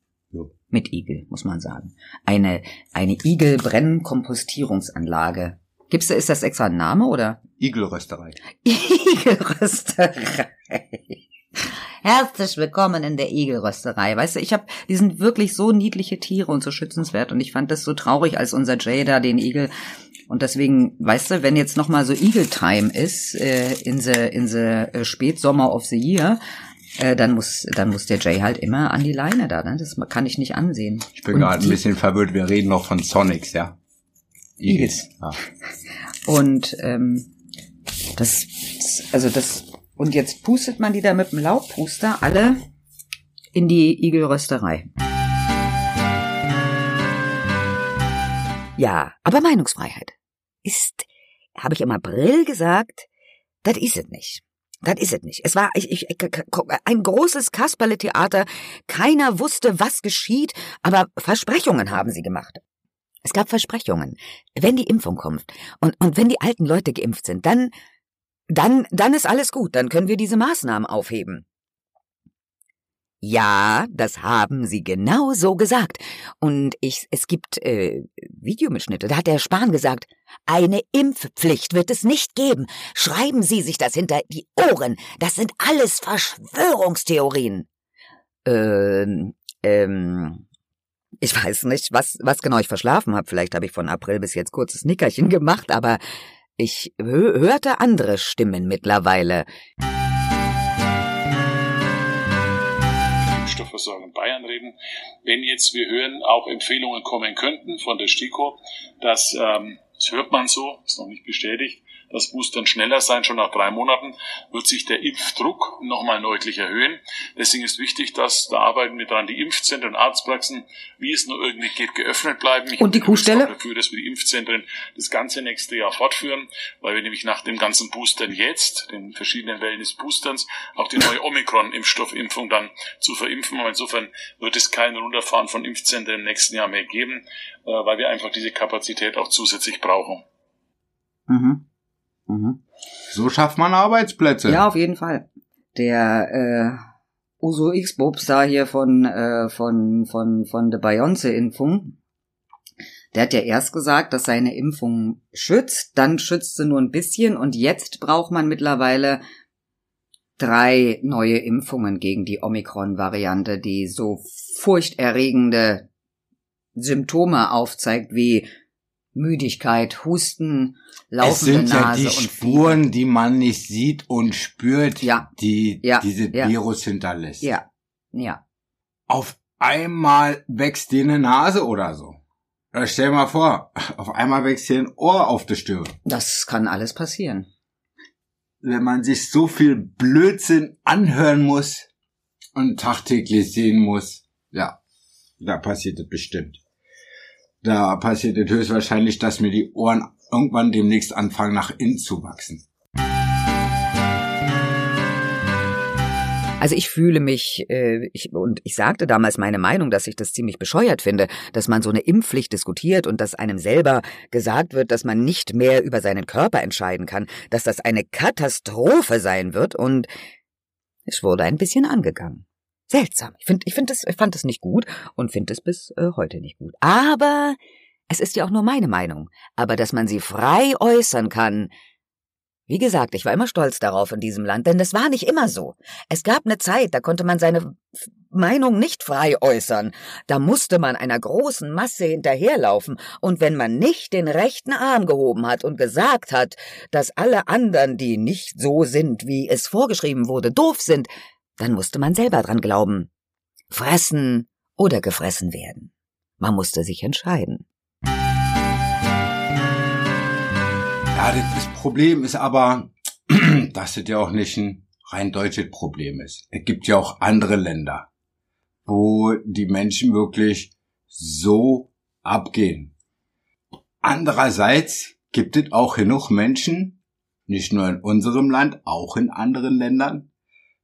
Mit Igel, muss man sagen. Eine, eine Igel-Brennen-Kompostierungsanlage. Gibt's da, ist das extra ein Name oder? Igelrösterei. Igelrösterei. Herzlich willkommen in der Igelrösterei. Weißt du, ich habe, die sind wirklich so niedliche Tiere und so schützenswert und ich fand das so traurig, als unser Jay da den Igel und deswegen, weißt du, wenn jetzt noch mal so Eagle Time ist äh, in the in the äh, Spätsommer of the Year, äh, dann muss dann muss der Jay halt immer an die Leine da. Ne? Das kann ich nicht ansehen. Ich bin gerade ein bisschen verwirrt. Wir reden noch von Sonics, ja? Eagles. Ja. Und ähm, das, also das, und jetzt pustet man die da mit dem Laubpuster alle in die Igelrösterei. Ja, aber Meinungsfreiheit ist, habe ich im April gesagt, das is es nicht. Das is es nicht. Es war ich, ich, ein großes Kasperle-Theater. Keiner wusste, was geschieht, aber Versprechungen haben sie gemacht. Es gab Versprechungen. Wenn die Impfung kommt und, und wenn die alten Leute geimpft sind, dann, dann, dann ist alles gut. Dann können wir diese Maßnahmen aufheben. Ja, das haben sie genau so gesagt. Und ich, es gibt äh, Videomitschnitte, da hat der Spahn gesagt, eine Impfpflicht wird es nicht geben. Schreiben Sie sich das hinter die Ohren. Das sind alles Verschwörungstheorien. Ähm, ähm, ich weiß nicht, was, was genau ich verschlafen habe. Vielleicht habe ich von April bis jetzt kurzes Nickerchen gemacht, aber ich hö hörte andere Stimmen mittlerweile. In Bayern reden. Wenn jetzt, wir hören, auch Empfehlungen kommen könnten von der STIKO, dass, ähm, das hört man so, ist noch nicht bestätigt, dass Boostern schneller sein, schon nach drei Monaten, wird sich der Impfdruck nochmal deutlich erhöhen. Deswegen ist wichtig, dass, da arbeiten wir dran, die Impfzentren und Arztpraxen, wie es nur irgendwie geht, geöffnet bleiben. Ich Und die Kuhstelle? dafür, dass wir die Impfzentren das ganze nächste Jahr fortführen, weil wir nämlich nach dem ganzen Boostern jetzt, den verschiedenen Wellen des Boosterns, auch die neue Omikron-Impfstoffimpfung dann zu verimpfen. Aber insofern wird es kein Runterfahren von Impfzentren im nächsten Jahr mehr geben, äh, weil wir einfach diese Kapazität auch zusätzlich brauchen. Mhm. Mhm. So schafft man Arbeitsplätze. Ja, auf jeden Fall. Der äh, Uso X-Bobs da hier von, äh, von, von, von der Beyonce-Impfung, der hat ja erst gesagt, dass seine Impfung schützt, dann schützt sie nur ein bisschen und jetzt braucht man mittlerweile drei neue Impfungen gegen die Omikron-Variante, die so furchterregende Symptome aufzeigt wie Müdigkeit, Husten, es laufende sind ja Nase die und Fieber. Spuren, die man nicht sieht und spürt, Ja. die Ja. diese Ja. Virus hinterlässt. Ja, ja. Auf einmal wächst dir eine Nase oder so. Oder stell mal vor, auf einmal wächst dir ein Ohr auf der Stirn. Das kann alles passieren. Wenn man sich so viel Blödsinn anhören muss und tagtäglich sehen muss, ja, da passiert es bestimmt. Da passiert es höchstwahrscheinlich, dass mir die Ohren irgendwann demnächst anfangen, nach innen zu wachsen. Also ich fühle mich, äh, ich, und ich sagte damals meine Meinung, dass ich das ziemlich bescheuert finde, dass man so eine Impfpflicht diskutiert und dass einem selber gesagt wird, dass man nicht mehr über seinen Körper entscheiden kann, dass das eine Katastrophe sein wird und es wurde ein bisschen angegangen. Seltsam. Ich finde, ich finde das, ich fand das nicht gut und finde es bis äh, heute nicht gut. Aber es ist ja auch nur meine Meinung. Aber dass man sie frei äußern kann, wie gesagt, ich war immer stolz darauf in diesem Land, denn das war nicht immer so. Es gab eine Zeit, da konnte man seine Meinung nicht frei äußern. Da musste man einer großen Masse hinterherlaufen, und wenn man nicht den rechten Arm gehoben hat und gesagt hat, dass alle anderen, die nicht so sind, wie es vorgeschrieben wurde, doof sind, dann musste man selber dran glauben. Fressen oder gefressen werden. Man musste sich entscheiden. Ja, das, Problem ist aber, dass es ja auch nicht ein rein deutsches Problem ist. Es gibt ja auch andere Länder, wo die Menschen wirklich so abgehen. Andererseits gibt es auch genug Menschen, nicht nur in unserem Land, auch in anderen Ländern,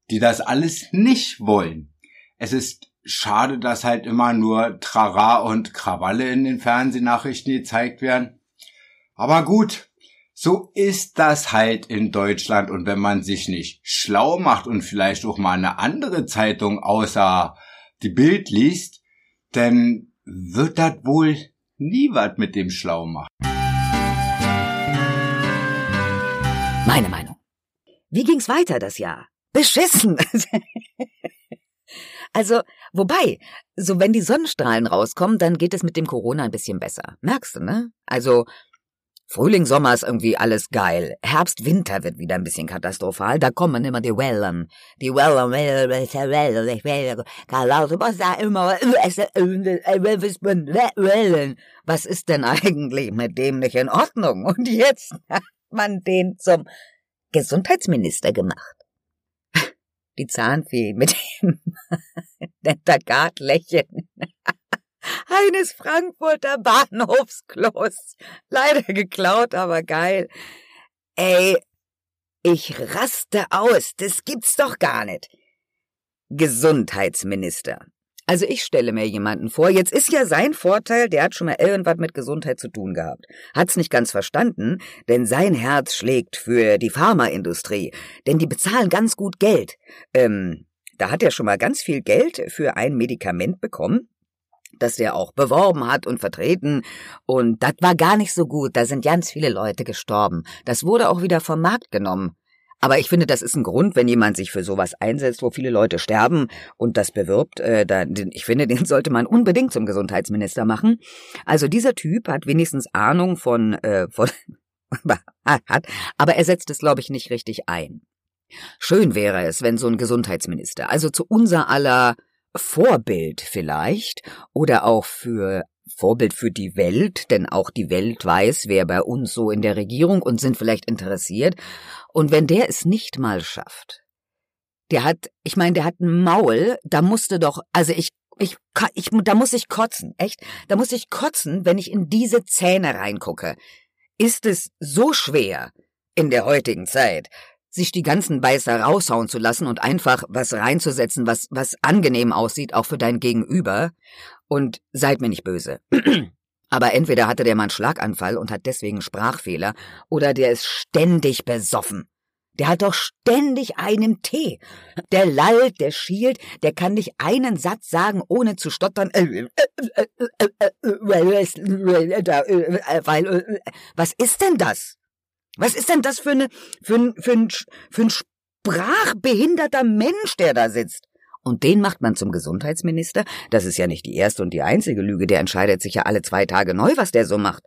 die das alles nicht wollen. Es ist schade, dass halt immer nur Trara und Krawalle in den Fernsehnachrichten gezeigt werden. Aber gut, So ist das halt in Deutschland. Und wenn man sich nicht schlau macht und vielleicht auch mal eine andere Zeitung außer die Bild liest, dann wird das wohl nie was mit dem Schlau machen. Meine Meinung. Wie ging's weiter das Jahr? Beschissen. also, wobei, so wenn die Sonnenstrahlen rauskommen, dann geht es mit dem Corona ein bisschen besser. Merkst du, ne? Also, Frühling, Sommer ist irgendwie alles geil. Herbst, Winter wird wieder ein bisschen katastrophal. Da kommen immer die Wellen. Die Wellen, Wellen. Was ist denn eigentlich mit dem nicht in Ordnung? Und jetzt hat man den zum Gesundheitsminister gemacht. Die Zahnfee mit dem Dentagard-Lächeln eines Frankfurter Bahnhofsklos. Leider geklaut, aber geil. Ey, ich raste aus, das gibt's doch gar nicht. Gesundheitsminister. Also ich stelle mir jemanden vor, jetzt ist ja sein Vorteil, der hat schon mal irgendwas mit Gesundheit zu tun gehabt. Hat's nicht ganz verstanden, denn sein Herz schlägt für die Pharmaindustrie, denn die bezahlen ganz gut Geld. Ähm, da hat er schon mal ganz viel Geld für ein Medikament bekommen, das der auch beworben hat und vertreten. Und das war gar nicht so gut. Da sind ganz viele Leute gestorben. Das wurde auch wieder vom Markt genommen. Aber ich finde, das ist ein Grund, wenn jemand sich für sowas einsetzt, wo viele Leute sterben und das bewirbt. Äh, da, ich finde, den sollte man unbedingt zum Gesundheitsminister machen. Also dieser Typ hat wenigstens Ahnung von, äh, von hat, aber er setzt es, glaube ich, nicht richtig ein. Schön wäre es, wenn so ein Gesundheitsminister, also zu unser aller Vorbild vielleicht oder auch für Vorbild für die Welt, denn auch die Welt weiß, wer bei uns so in der Regierung und sind vielleicht interessiert. Und wenn der es nicht mal schafft, der hat, ich meine, der hat ein Maul, da musste doch, also ich, ich, ich, da muss ich kotzen, echt? Da muss ich kotzen, wenn ich in diese Zähne reingucke. Ist es so schwer in der heutigen Zeit, sich die ganzen Beißer raushauen zu lassen und einfach was reinzusetzen, was, was angenehm aussieht, auch für dein Gegenüber. Und seid mir nicht böse. Aber entweder hatte der Mann Schlaganfall und hat deswegen Sprachfehler, oder der ist ständig besoffen. Der hat doch ständig einen Tee. Der lallt, der schielt, der kann nicht einen Satz sagen, ohne zu stottern. Was ist denn das? Was ist denn das für, eine, für, ein, für, ein, für ein sprachbehinderter Mensch, der da sitzt? Und den macht man zum Gesundheitsminister? Das ist ja nicht die erste und die einzige Lüge, der entscheidet sich ja alle zwei Tage neu, was der so macht.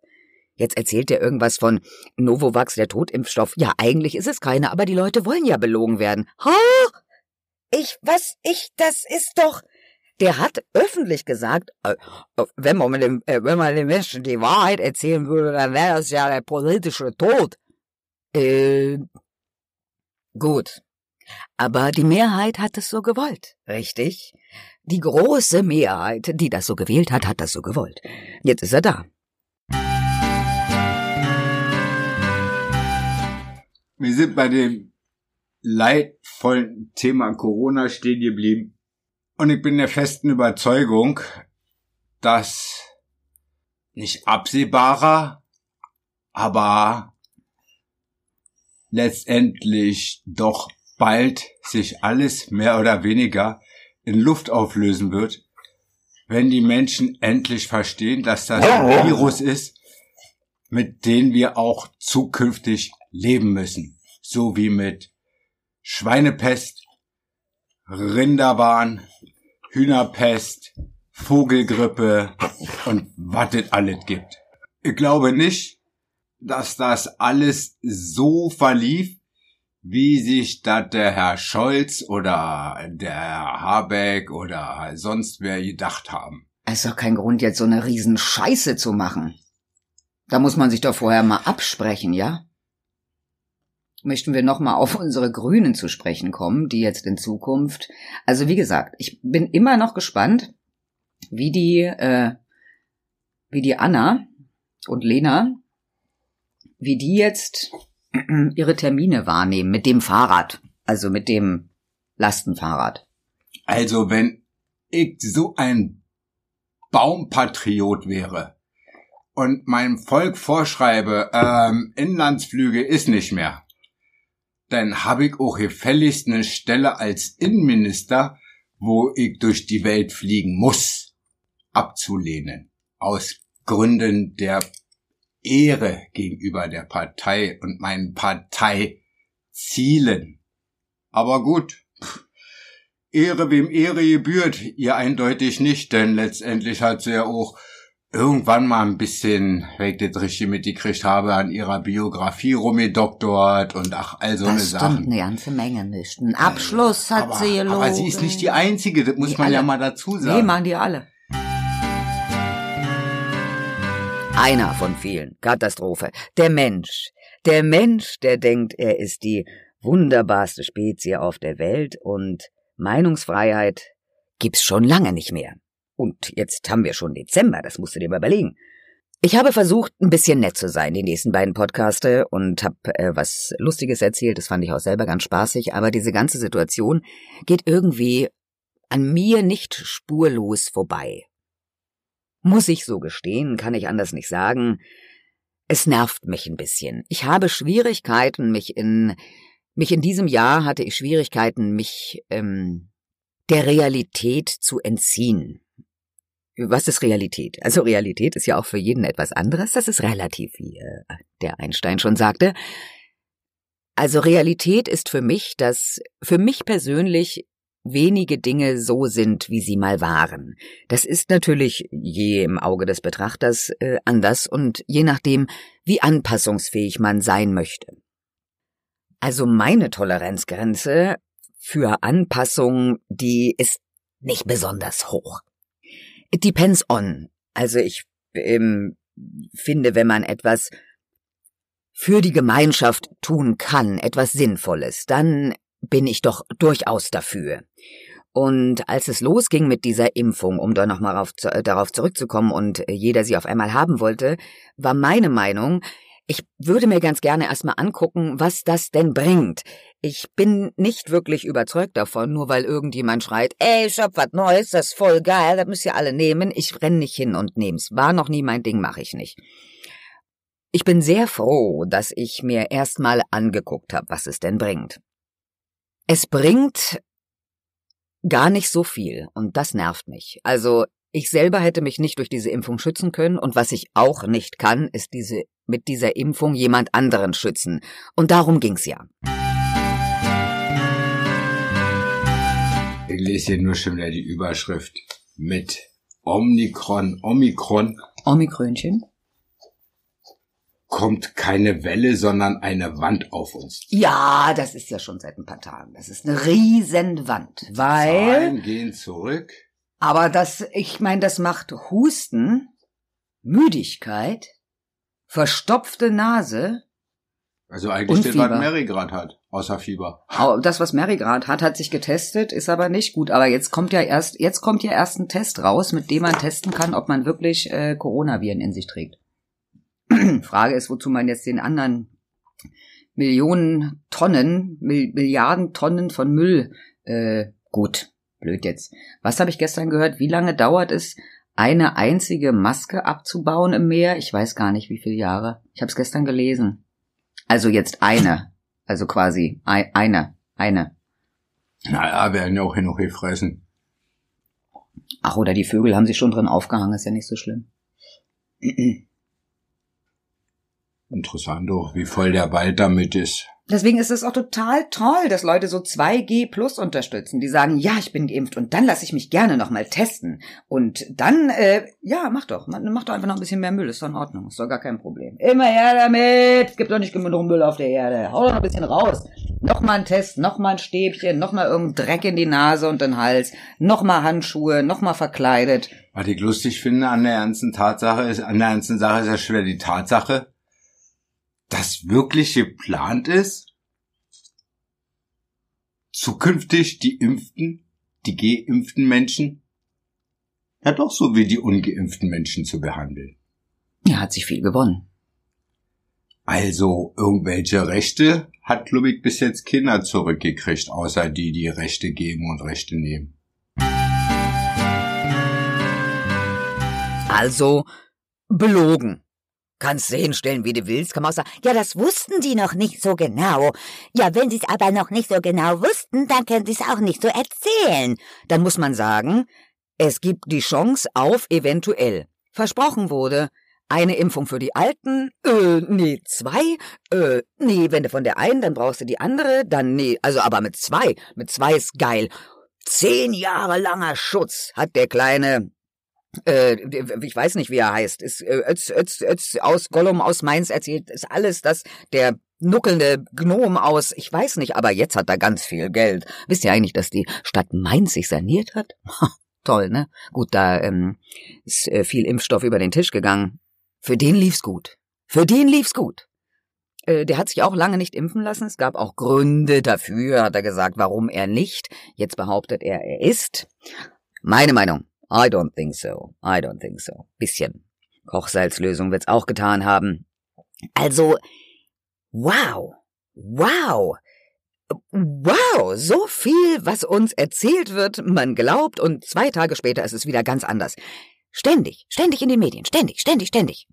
Jetzt erzählt er irgendwas von Novovax, der Totimpfstoff. Ja, eigentlich ist es keine, aber die Leute wollen ja belogen werden. Ha? Ich, was, ich, das ist doch... Der hat öffentlich gesagt, äh, äh wenn man, dem, äh, wenn man den Menschen die Wahrheit erzählen würde, dann wäre das ja der politische Tod. Äh, gut. Aber die Mehrheit hat es so gewollt, richtig? Die große Mehrheit, die das so gewählt hat, hat das so gewollt. Jetzt ist er da. Wir sind bei dem leidvollen Thema Corona stehen geblieben. Und ich bin der festen Überzeugung, dass nicht absehbarer, aber letztendlich doch bald sich alles mehr oder weniger in Luft auflösen wird, wenn die Menschen endlich verstehen, dass das ein Virus ist, mit dem wir auch zukünftig leben müssen. So wie mit Schweinepest, Rinderwahn, Hühnerpest, Vogelgrippe und was es alles gibt. Ich glaube nicht, dass das alles so verlief, wie sich das der Herr Scholz oder der Herr Habeck oder sonst wer gedacht haben. Es ist doch kein Grund, jetzt so eine riesen Scheiße zu machen. Da muss man sich doch vorher mal absprechen, ja? Möchten wir nochmal auf unsere Grünen zu sprechen kommen, die jetzt in Zukunft. Also wie gesagt, ich bin immer noch gespannt, wie die, äh, wie die Anna und Lena wie die jetzt ihre Termine wahrnehmen mit dem Fahrrad, also mit dem Lastenfahrrad. Also wenn ich so ein Baumpatriot wäre und meinem Volk vorschreibe, ähm, Inlandsflüge ist nicht mehr, dann hab ich auch gefälligst eine Stelle als Innenminister, wo ich durch die Welt fliegen muss, abzulehnen. Aus Gründen der Ehre gegenüber der Partei und meinen Parteizielen. Aber gut, Ehre wem Ehre gebührt, ihr eindeutig nicht, denn letztendlich hat sie ja auch irgendwann mal ein bisschen, wenn ich das richtig mitgekriegt habe, an ihrer Biografie rumgedoktort und ach, all so eine das stimmt eine ganze Menge nicht. Ein Abschluss hat aber, sie gelogen. aber sie ist nicht die Einzige, das muss Die man ja alle. mal dazu Nee, sagen. machen die alle. Einer von vielen. Katastrophe. Der Mensch. Der Mensch, der denkt, er ist die wunderbarste Spezie auf der Welt und Meinungsfreiheit gibt's schon lange nicht mehr. Und jetzt haben wir schon Dezember, das musst du dir mal überlegen. Ich habe versucht, ein bisschen nett zu sein, die nächsten beiden Podcaste, und habe äh, was Lustiges erzählt, das fand ich auch selber ganz spaßig, aber diese ganze Situation geht irgendwie an mir nicht spurlos vorbei. Muss ich so gestehen, kann ich anders nicht sagen. Es nervt mich ein bisschen. Ich habe Schwierigkeiten, mich in mich in diesem Jahr hatte ich Schwierigkeiten, mich ähm, der Realität zu entziehen. Was ist Realität? Also Realität ist ja auch für jeden etwas anderes. Das ist relativ, wie äh, der Einstein schon sagte. Also Realität ist für mich, dass für mich persönlich wenige Dinge so sind, wie sie mal waren. Das ist natürlich je im Auge des Betrachters äh, anders und je nachdem, wie anpassungsfähig man sein möchte. Also meine Toleranzgrenze für Anpassung, die ist nicht besonders hoch. It depends on. Also ich ähm, finde, wenn man etwas für die Gemeinschaft tun kann, etwas Sinnvolles, dann bin ich doch durchaus dafür. Und als es losging mit dieser Impfung, um da nochmal darauf, darauf zurückzukommen und jeder sie auf einmal haben wollte, war meine Meinung, ich würde mir ganz gerne erstmal angucken, was das denn bringt. Ich bin nicht wirklich überzeugt davon, nur weil irgendjemand schreit, ey, ich hab was Neues, das ist voll geil, das müsst ihr alle nehmen. Ich renn nicht hin und nehm's. War noch nie mein Ding, mache ich nicht. Ich bin sehr froh, dass ich mir erstmal angeguckt habe, was es denn bringt. Es bringt gar nicht so viel und das nervt mich. Also ich selber hätte mich nicht durch diese Impfung schützen können und was ich auch nicht kann, ist diese mit dieser Impfung jemand anderen schützen. Und darum ging's ja. Ich lese hier nur schon wieder die Überschrift mit Omikron. Omikron Omikrönchen? Kommt keine Welle, sondern eine Wand auf uns. Ja, das ist ja schon seit ein paar Tagen. Das ist eine Riesenwand. Weil, Zahlen gehen zurück. aber das, ich meine, das macht Husten, Müdigkeit, verstopfte Nase. Also eigentlich das, was. Mary gerade hat, außer Fieber. Das, was Mary gerade hat, hat sich getestet, ist aber nicht gut. Aber jetzt kommt ja erst, jetzt kommt ja erst ein Test raus, mit dem man testen kann, ob man wirklich äh, Coronaviren in sich trägt. Frage ist, wozu man jetzt den anderen Millionen Tonnen, Mil Milliarden Tonnen von Müll, äh, gut, blöd jetzt. Was habe ich gestern gehört? Wie lange dauert es, eine einzige Maske abzubauen im Meer? Ich weiß gar nicht, wie viele Jahre. Ich habe es gestern gelesen. Also jetzt eine. Also quasi ein, eine. Eine. Naja, werden ja auch genug gefressen. Ach, oder die Vögel haben sich schon drin aufgehangen, ist ja nicht so schlimm. Interessant doch, wie voll der Wald damit ist. Deswegen ist es auch total toll, dass Leute so 2G plus unterstützen. Die sagen, ja, ich bin geimpft und dann lasse ich mich gerne nochmal testen. Und dann, äh, ja, mach doch. Mach doch einfach noch ein bisschen mehr Müll, ist doch in Ordnung, ist doch gar kein Problem. Immer her damit! Es gibt doch nicht genug Müll auf der Erde. Hau doch noch ein bisschen raus. Nochmal ein Test, nochmal ein Stäbchen, nochmal irgendein Dreck in die Nase und den Hals, nochmal Handschuhe, nochmal verkleidet. Was ich lustig finde an der ganzen Tatsache ist, an der ganzen Sache ist ja schwer die Tatsache, dass wirklich geplant ist, zukünftig die Impften, die geimpften Menschen, ja doch so wie die ungeimpften Menschen zu behandeln. Ja, hat sich viel gewonnen. Also irgendwelche Rechte hat Lubik bis jetzt Kinder zurückgekriegt, außer die, die Rechte geben und Rechte nehmen. Also belogen. Kannst du hinstellen, wie du willst, auch sagen, Ja, das wussten die noch nicht so genau. Ja, wenn sie es aber noch nicht so genau wussten, dann können sie es auch nicht so erzählen. dann muss man sagen, es gibt die Chance auf eventuell. Versprochen wurde, eine Impfung für die Alten, äh, nee, zwei, äh, nee, wenn du von der einen, dann brauchst du die andere, dann nee, also aber mit zwei, mit zwei ist geil. Zehn Jahre langer Schutz hat der kleine, äh, ich weiß nicht, wie er heißt, ist äh, Ötz, Ötz, Ötz aus Gollum aus Mainz erzählt, ist alles das, der nuckelnde Gnom aus, ich weiß nicht, aber jetzt hat er ganz viel Geld. Wisst ihr eigentlich, dass die Stadt Mainz sich saniert hat? Toll, ne? Gut, da ähm, ist äh, viel Impfstoff über den Tisch gegangen. Für den lief's gut. Für den lief's gut. Äh, der hat sich auch lange nicht impfen lassen. Es gab auch Gründe dafür, hat er gesagt, warum er nicht. Jetzt behauptet er, er ist. Meine Meinung. I don't think so. I don't think so. Bisschen. Kochsalzlösung wird's auch getan haben. Also, wow. Wow. Wow, so viel, was uns erzählt wird, man glaubt und zwei Tage später ist es wieder ganz anders. Ständig, ständig in den Medien, ständig, ständig, ständig.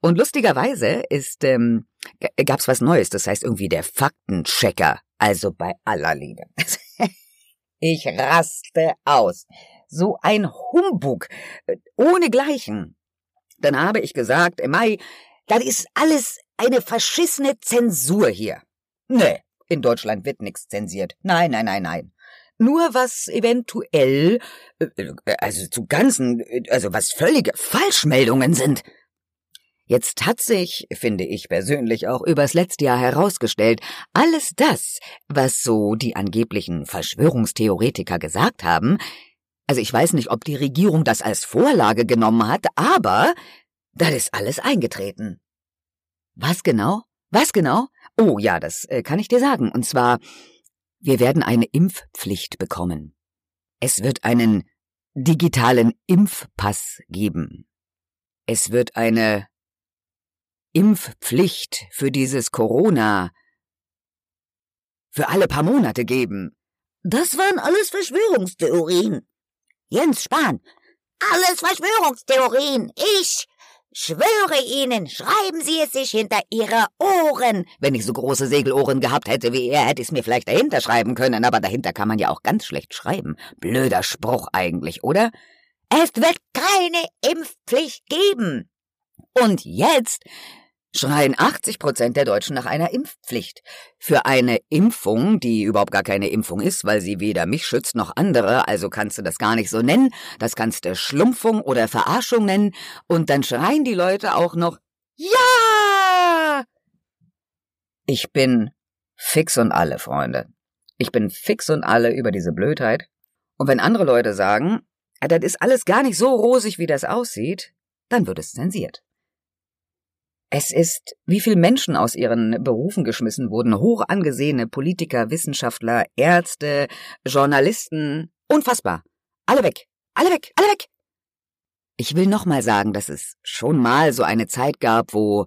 Und lustigerweise ist ähm, gab's was Neues, das heißt irgendwie der Faktenchecker. Also bei aller Liebe. ich raste aus. So ein Humbug, äh, ohnegleichen. Dann habe ich gesagt, im Mai, das ist alles eine verschissene Zensur hier. Nee, in Deutschland wird nichts zensiert. Nein, nein, nein, nein. Nur was eventuell, äh, äh, also zu ganzen, äh, also was völlige Falschmeldungen sind. Jetzt hat sich, finde ich persönlich, auch übers letzte Jahr herausgestellt, alles das, was so die angeblichen Verschwörungstheoretiker gesagt haben, also ich weiß nicht, ob die Regierung das als Vorlage genommen hat, aber das ist alles eingetreten. Was genau? Was genau? Oh ja, das äh, kann ich dir sagen. Und zwar, wir werden eine Impfpflicht bekommen. Es wird einen digitalen Impfpass geben. Es wird eine Impfpflicht für dieses Corona für alle paar Monate geben. Das waren alles Verschwörungstheorien. Jens Spahn, alles Verschwörungstheorien. Ich schwöre Ihnen, schreiben Sie es sich hinter Ihre Ohren. Wenn ich so große Segelohren gehabt hätte wie er, hätte ich es mir vielleicht dahinter schreiben können, aber dahinter kann man ja auch ganz schlecht schreiben. Blöder Spruch eigentlich, oder? Es wird keine Impfpflicht geben. Und jetzt schreien 80 Prozent der Deutschen nach einer Impfpflicht. Für eine Impfung, die überhaupt gar keine Impfung ist, weil sie weder mich schützt noch andere, also kannst du das gar nicht so nennen, das kannst du Schlumpfung oder Verarschung nennen, und dann schreien die Leute auch noch, ja! Ich bin fix und alle, Freunde. Ich bin fix und alle über diese Blödheit. Und wenn andere Leute sagen, "Ah, das ist alles gar nicht so rosig, wie das aussieht, dann wird es zensiert. Es ist, wie viel Menschen aus ihren Berufen geschmissen wurden, hoch angesehene Politiker, Wissenschaftler, Ärzte, Journalisten, unfassbar. Alle weg, alle weg, alle weg. Ich will nochmal sagen, dass es schon mal so eine Zeit gab, wo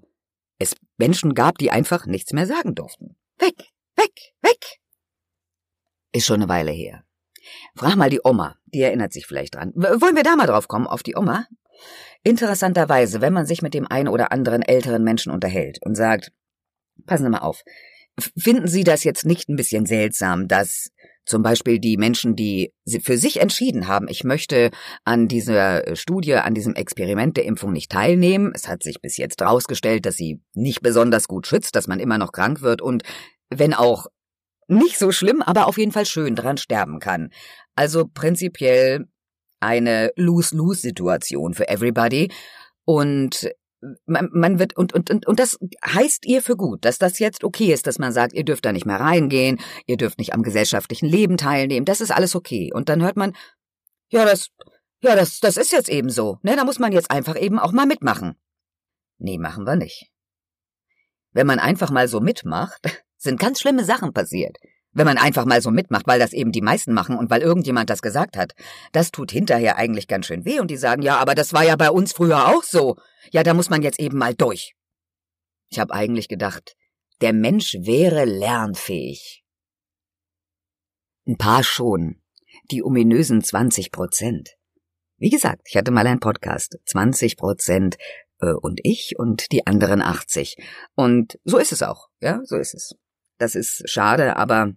es Menschen gab, die einfach nichts mehr sagen durften. Weg, weg, weg. Ist schon eine Weile her. Frag mal die Oma, die erinnert sich vielleicht dran. Wollen wir da mal drauf kommen, auf die Oma? Interessanterweise, wenn man sich mit dem einen oder anderen älteren Menschen unterhält und sagt, passen Sie mal auf, finden Sie das jetzt nicht ein bisschen seltsam, dass zum Beispiel die Menschen, die für sich entschieden haben, ich möchte an dieser Studie, an diesem Experiment der Impfung nicht teilnehmen. Es hat sich bis jetzt herausgestellt, dass sie nicht besonders gut schützt, dass man immer noch krank wird und wenn auch nicht so schlimm, aber auf jeden Fall schön dran sterben kann. Also prinzipiell eine Lose-Lose-Situation für everybody. Und man, man wird, und, und, und, und das heißt ihr für gut, dass das jetzt okay ist, dass man sagt, ihr dürft da nicht mehr reingehen, ihr dürft nicht am gesellschaftlichen Leben teilnehmen, das ist alles okay. Und dann hört man, ja, das, ja, das, das ist jetzt eben so, ne, da muss man jetzt einfach eben auch mal mitmachen. Nee, machen wir nicht. Wenn man einfach mal so mitmacht, sind ganz schlimme Sachen passiert. Wenn man einfach mal so mitmacht, weil das eben die meisten machen und weil irgendjemand das gesagt hat, das tut hinterher eigentlich ganz schön weh und die sagen, ja, aber das war ja bei uns früher auch so. Ja, da muss man jetzt eben mal durch. Ich habe eigentlich gedacht, der Mensch wäre lernfähig. Ein paar schon. Die ominösen 20 Prozent. Wie gesagt, ich hatte mal einen Podcast. 20 Prozent äh, und ich und die anderen 80. Und so ist es auch, ja, so ist es. Das ist schade, aber,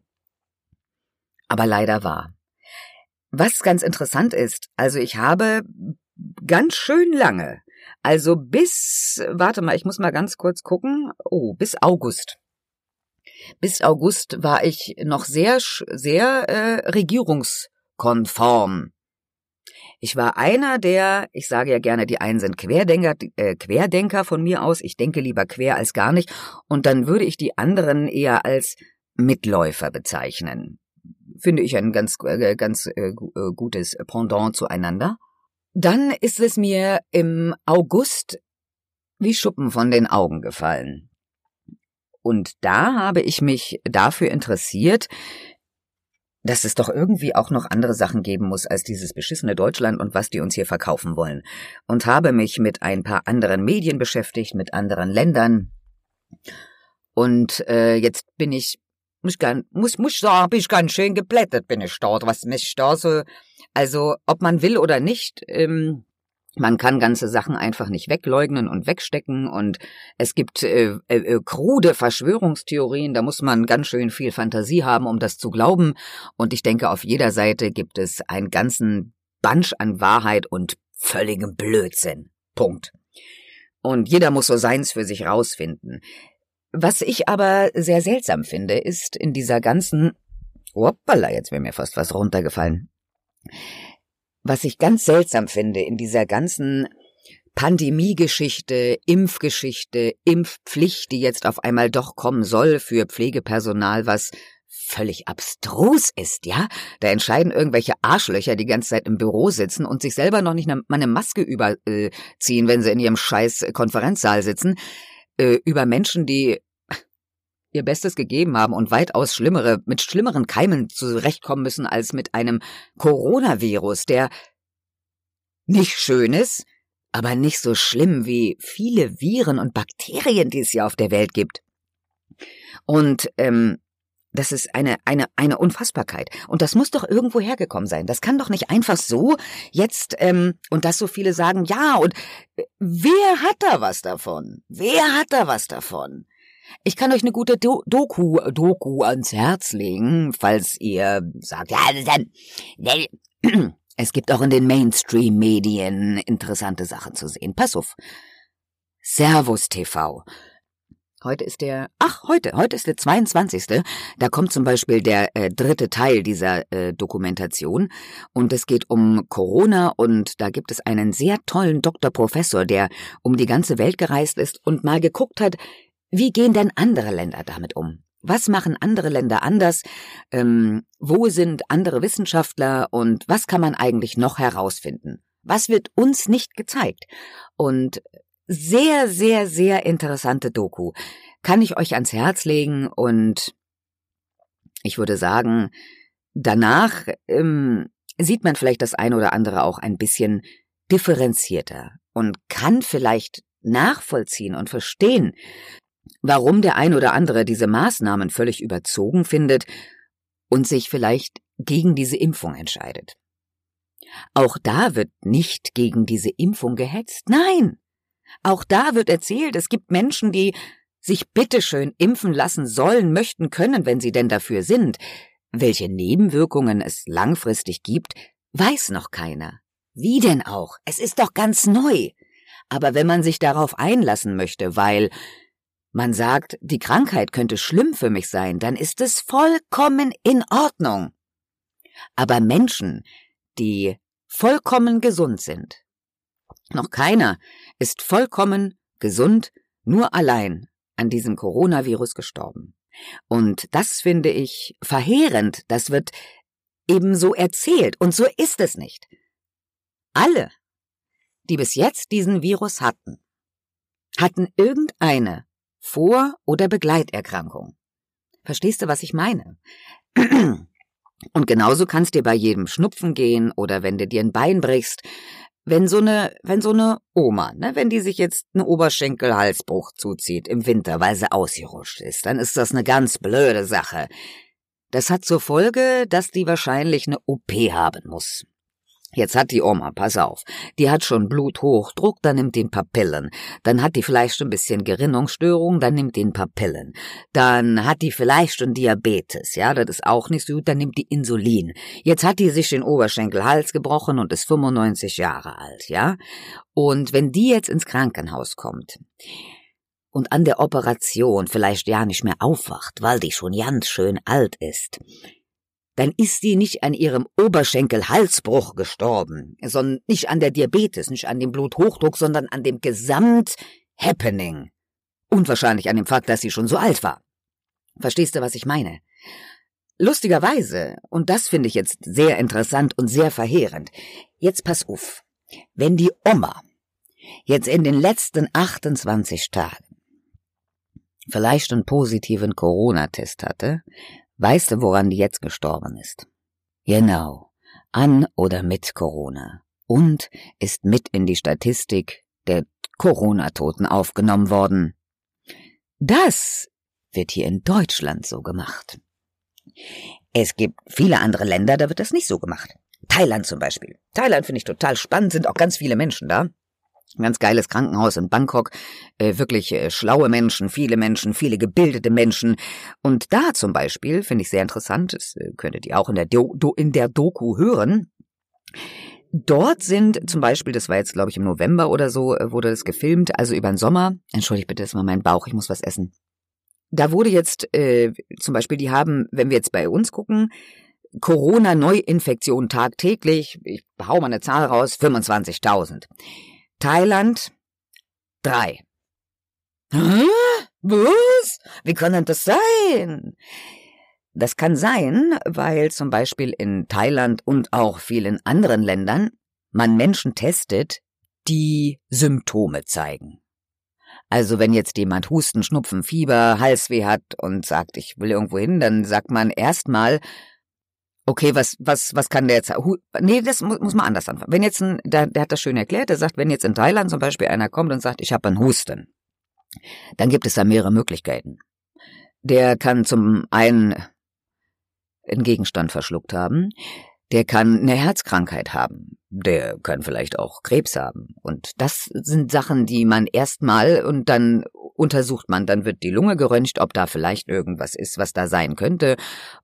aber leider wahr. Was ganz interessant ist, also ich habe ganz schön lange, also bis, warte mal, ich muss mal ganz kurz gucken, oh, bis August. Bis August war ich noch sehr, sehr äh, regierungskonform. Ich war einer der, ich sage ja gerne, die einen sind Querdenker, äh, Querdenker von mir aus. Ich denke lieber quer als gar nicht. Und dann würde ich die anderen eher als Mitläufer bezeichnen. Finde ich ein ganz, äh, ganz äh, äh, gutes Pendant zueinander. Dann ist es mir im August wie Schuppen von den Augen gefallen. Und da habe ich mich dafür interessiert, dass es doch irgendwie auch noch andere Sachen geben muss als dieses beschissene Deutschland und was die uns hier verkaufen wollen. Und habe mich mit ein paar anderen Medien beschäftigt, mit anderen Ländern. Und äh, jetzt bin ich, muss, gern, muss, muss sagen, bin ich ganz schön geblättert, bin ich dort, was mich da so, also ob man will oder nicht, ähm, man kann ganze Sachen einfach nicht wegleugnen und wegstecken und es gibt äh, äh, äh, krude Verschwörungstheorien, da muss man ganz schön viel Fantasie haben, um das zu glauben. Und ich denke, auf jeder Seite gibt es einen ganzen Bunch an Wahrheit und völligem Blödsinn. Punkt. Und jeder muss so seins für sich rausfinden. Was ich aber sehr seltsam finde, ist in dieser ganzen, hoppala, jetzt wäre mir fast was runtergefallen was ich ganz seltsam finde in dieser ganzen Pandemiegeschichte, Impfgeschichte, Impfpflicht, die jetzt auf einmal doch kommen soll für Pflegepersonal, was völlig abstrus ist, ja? Da entscheiden irgendwelche Arschlöcher, die ganze Zeit im Büro sitzen und sich selber noch nicht mal eine Maske überziehen, wenn sie in ihrem scheiß Konferenzsaal sitzen, äh, über Menschen, die ihr Bestes gegeben haben und weitaus schlimmere, mit schlimmeren Keimen zurechtkommen müssen als mit einem Coronavirus, der nicht schön ist, aber nicht so schlimm wie viele Viren und Bakterien, die es ja auf der Welt gibt. Und ähm, das ist eine, eine, eine Unfassbarkeit. Und das muss doch irgendwo hergekommen sein. Das kann doch nicht einfach so jetzt, ähm, und dass so viele sagen, ja, und äh, wer hat da was davon? Wer hat da was davon? Ich kann euch eine gute Do Doku, Doku ans Herz legen, falls ihr sagt, ja, es gibt auch in den Mainstream-Medien interessante Sachen zu sehen. Pass auf. Servus TV. Heute ist der, ach, heute, heute ist der 22. Da kommt zum Beispiel der äh, dritte Teil dieser äh, Dokumentation und es geht um Corona und da gibt es einen sehr tollen Doktor Professor, der um die ganze Welt gereist ist und mal geguckt hat, wie gehen denn andere Länder damit um? Was machen andere Länder anders? Ähm, wo sind andere Wissenschaftler und was kann man eigentlich noch herausfinden? Was wird uns nicht gezeigt? Und sehr, sehr, sehr interessante Doku. Kann ich euch ans Herz legen und ich würde sagen, danach ähm, sieht man vielleicht das eine oder andere auch ein bisschen differenzierter und kann vielleicht nachvollziehen und verstehen, warum der ein oder andere diese Maßnahmen völlig überzogen findet und sich vielleicht gegen diese Impfung entscheidet. Auch da wird nicht gegen diese Impfung gehetzt. Nein. Auch da wird erzählt, es gibt Menschen, die sich bitteschön impfen lassen sollen, möchten, können, wenn sie denn dafür sind. Welche Nebenwirkungen es langfristig gibt, weiß noch keiner. Wie denn auch? Es ist doch ganz neu. Aber wenn man sich darauf einlassen möchte, weil man sagt, die Krankheit könnte schlimm für mich sein, dann ist es vollkommen in Ordnung. Aber Menschen, die vollkommen gesund sind, noch keiner ist vollkommen gesund nur allein an diesem Coronavirus gestorben. Und das finde ich verheerend, das wird ebenso erzählt, und so ist es nicht. Alle, die bis jetzt diesen Virus hatten, hatten irgendeine vor- oder Begleiterkrankung. Verstehst du, was ich meine? Und genauso kannst dir bei jedem Schnupfen gehen oder wenn du dir ein Bein brichst, wenn so eine, wenn so eine Oma, ne, wenn die sich jetzt einen Oberschenkelhalsbruch zuzieht im Winter, weil sie ausgerutscht ist, dann ist das eine ganz blöde Sache. Das hat zur Folge, dass die wahrscheinlich eine OP haben muss. Jetzt hat die Oma, pass auf, die hat schon Bluthochdruck, dann nimmt die ein paar Pillen. Dann hat die vielleicht ein bisschen Gerinnungsstörung, dann nimmt die ein paar Pillen. Dann hat die vielleicht schon Diabetes, ja, das ist auch nicht so gut, dann nimmt die Insulin. Jetzt hat die sich den Oberschenkelhals gebrochen und ist 95 Jahre alt, ja. Und wenn die jetzt ins Krankenhaus kommt und an der Operation vielleicht ja nicht mehr aufwacht, weil die schon ganz schön alt ist, dann ist sie nicht an ihrem Oberschenkel-Halsbruch gestorben, sondern nicht an der Diabetes, nicht an dem Bluthochdruck, sondern an dem Gesamt-Happening. Und an dem Fakt, dass sie schon so alt war. Verstehst du, was ich meine? Lustigerweise, und das finde ich jetzt sehr interessant und sehr verheerend, jetzt pass auf, wenn die Oma jetzt in den letzten 28 Tagen vielleicht einen positiven Corona-Test hatte, Weißt du, woran die jetzt gestorben ist? Genau, an oder mit Corona. Und ist mit in die Statistik der Corona-Toten aufgenommen worden. Das wird hier in Deutschland so gemacht. Es gibt viele andere Länder, da wird das nicht so gemacht. Thailand zum Beispiel. Thailand finde ich total spannend, sind auch ganz viele Menschen da. Ein ganz geiles Krankenhaus in Bangkok, äh, wirklich äh, schlaue Menschen, viele Menschen, viele gebildete Menschen. Und da zum Beispiel finde ich sehr interessant, das äh, könntet ihr auch in der, Do Do in der Doku hören. Dort sind zum Beispiel, das war jetzt glaube ich im November oder so, äh, wurde das gefilmt, also über den Sommer. Entschuldigt bitte, das war mein Bauch, ich muss was essen. Da wurde jetzt äh, zum Beispiel, die haben, wenn wir jetzt bei uns gucken, Corona-Neuinfektion tagtäglich, ich hau mal eine Zahl raus, 25.000. Thailand drei. Hä? Was? Wie kann denn das sein? Das kann sein, weil zum Beispiel in Thailand und auch vielen anderen Ländern man Menschen testet, die Symptome zeigen. Also wenn jetzt jemand Husten, Schnupfen, Fieber, Halsweh hat und sagt, ich will irgendwo hin, dann sagt man erstmal, okay, was, was, was kann der jetzt, nee, das muss, muss man anders anfangen. Wenn jetzt ein, der, der hat das schön erklärt, der sagt, wenn jetzt in Thailand zum Beispiel einer kommt und sagt, ich habe einen Husten, dann gibt es da mehrere Möglichkeiten. Der kann zum einen einen Gegenstand verschluckt haben, der kann eine Herzkrankheit haben, der kann vielleicht auch Krebs haben. Und das sind Sachen, die man erstmal und dann untersucht man, dann wird die Lunge geröntgt, ob da vielleicht irgendwas ist, was da sein könnte.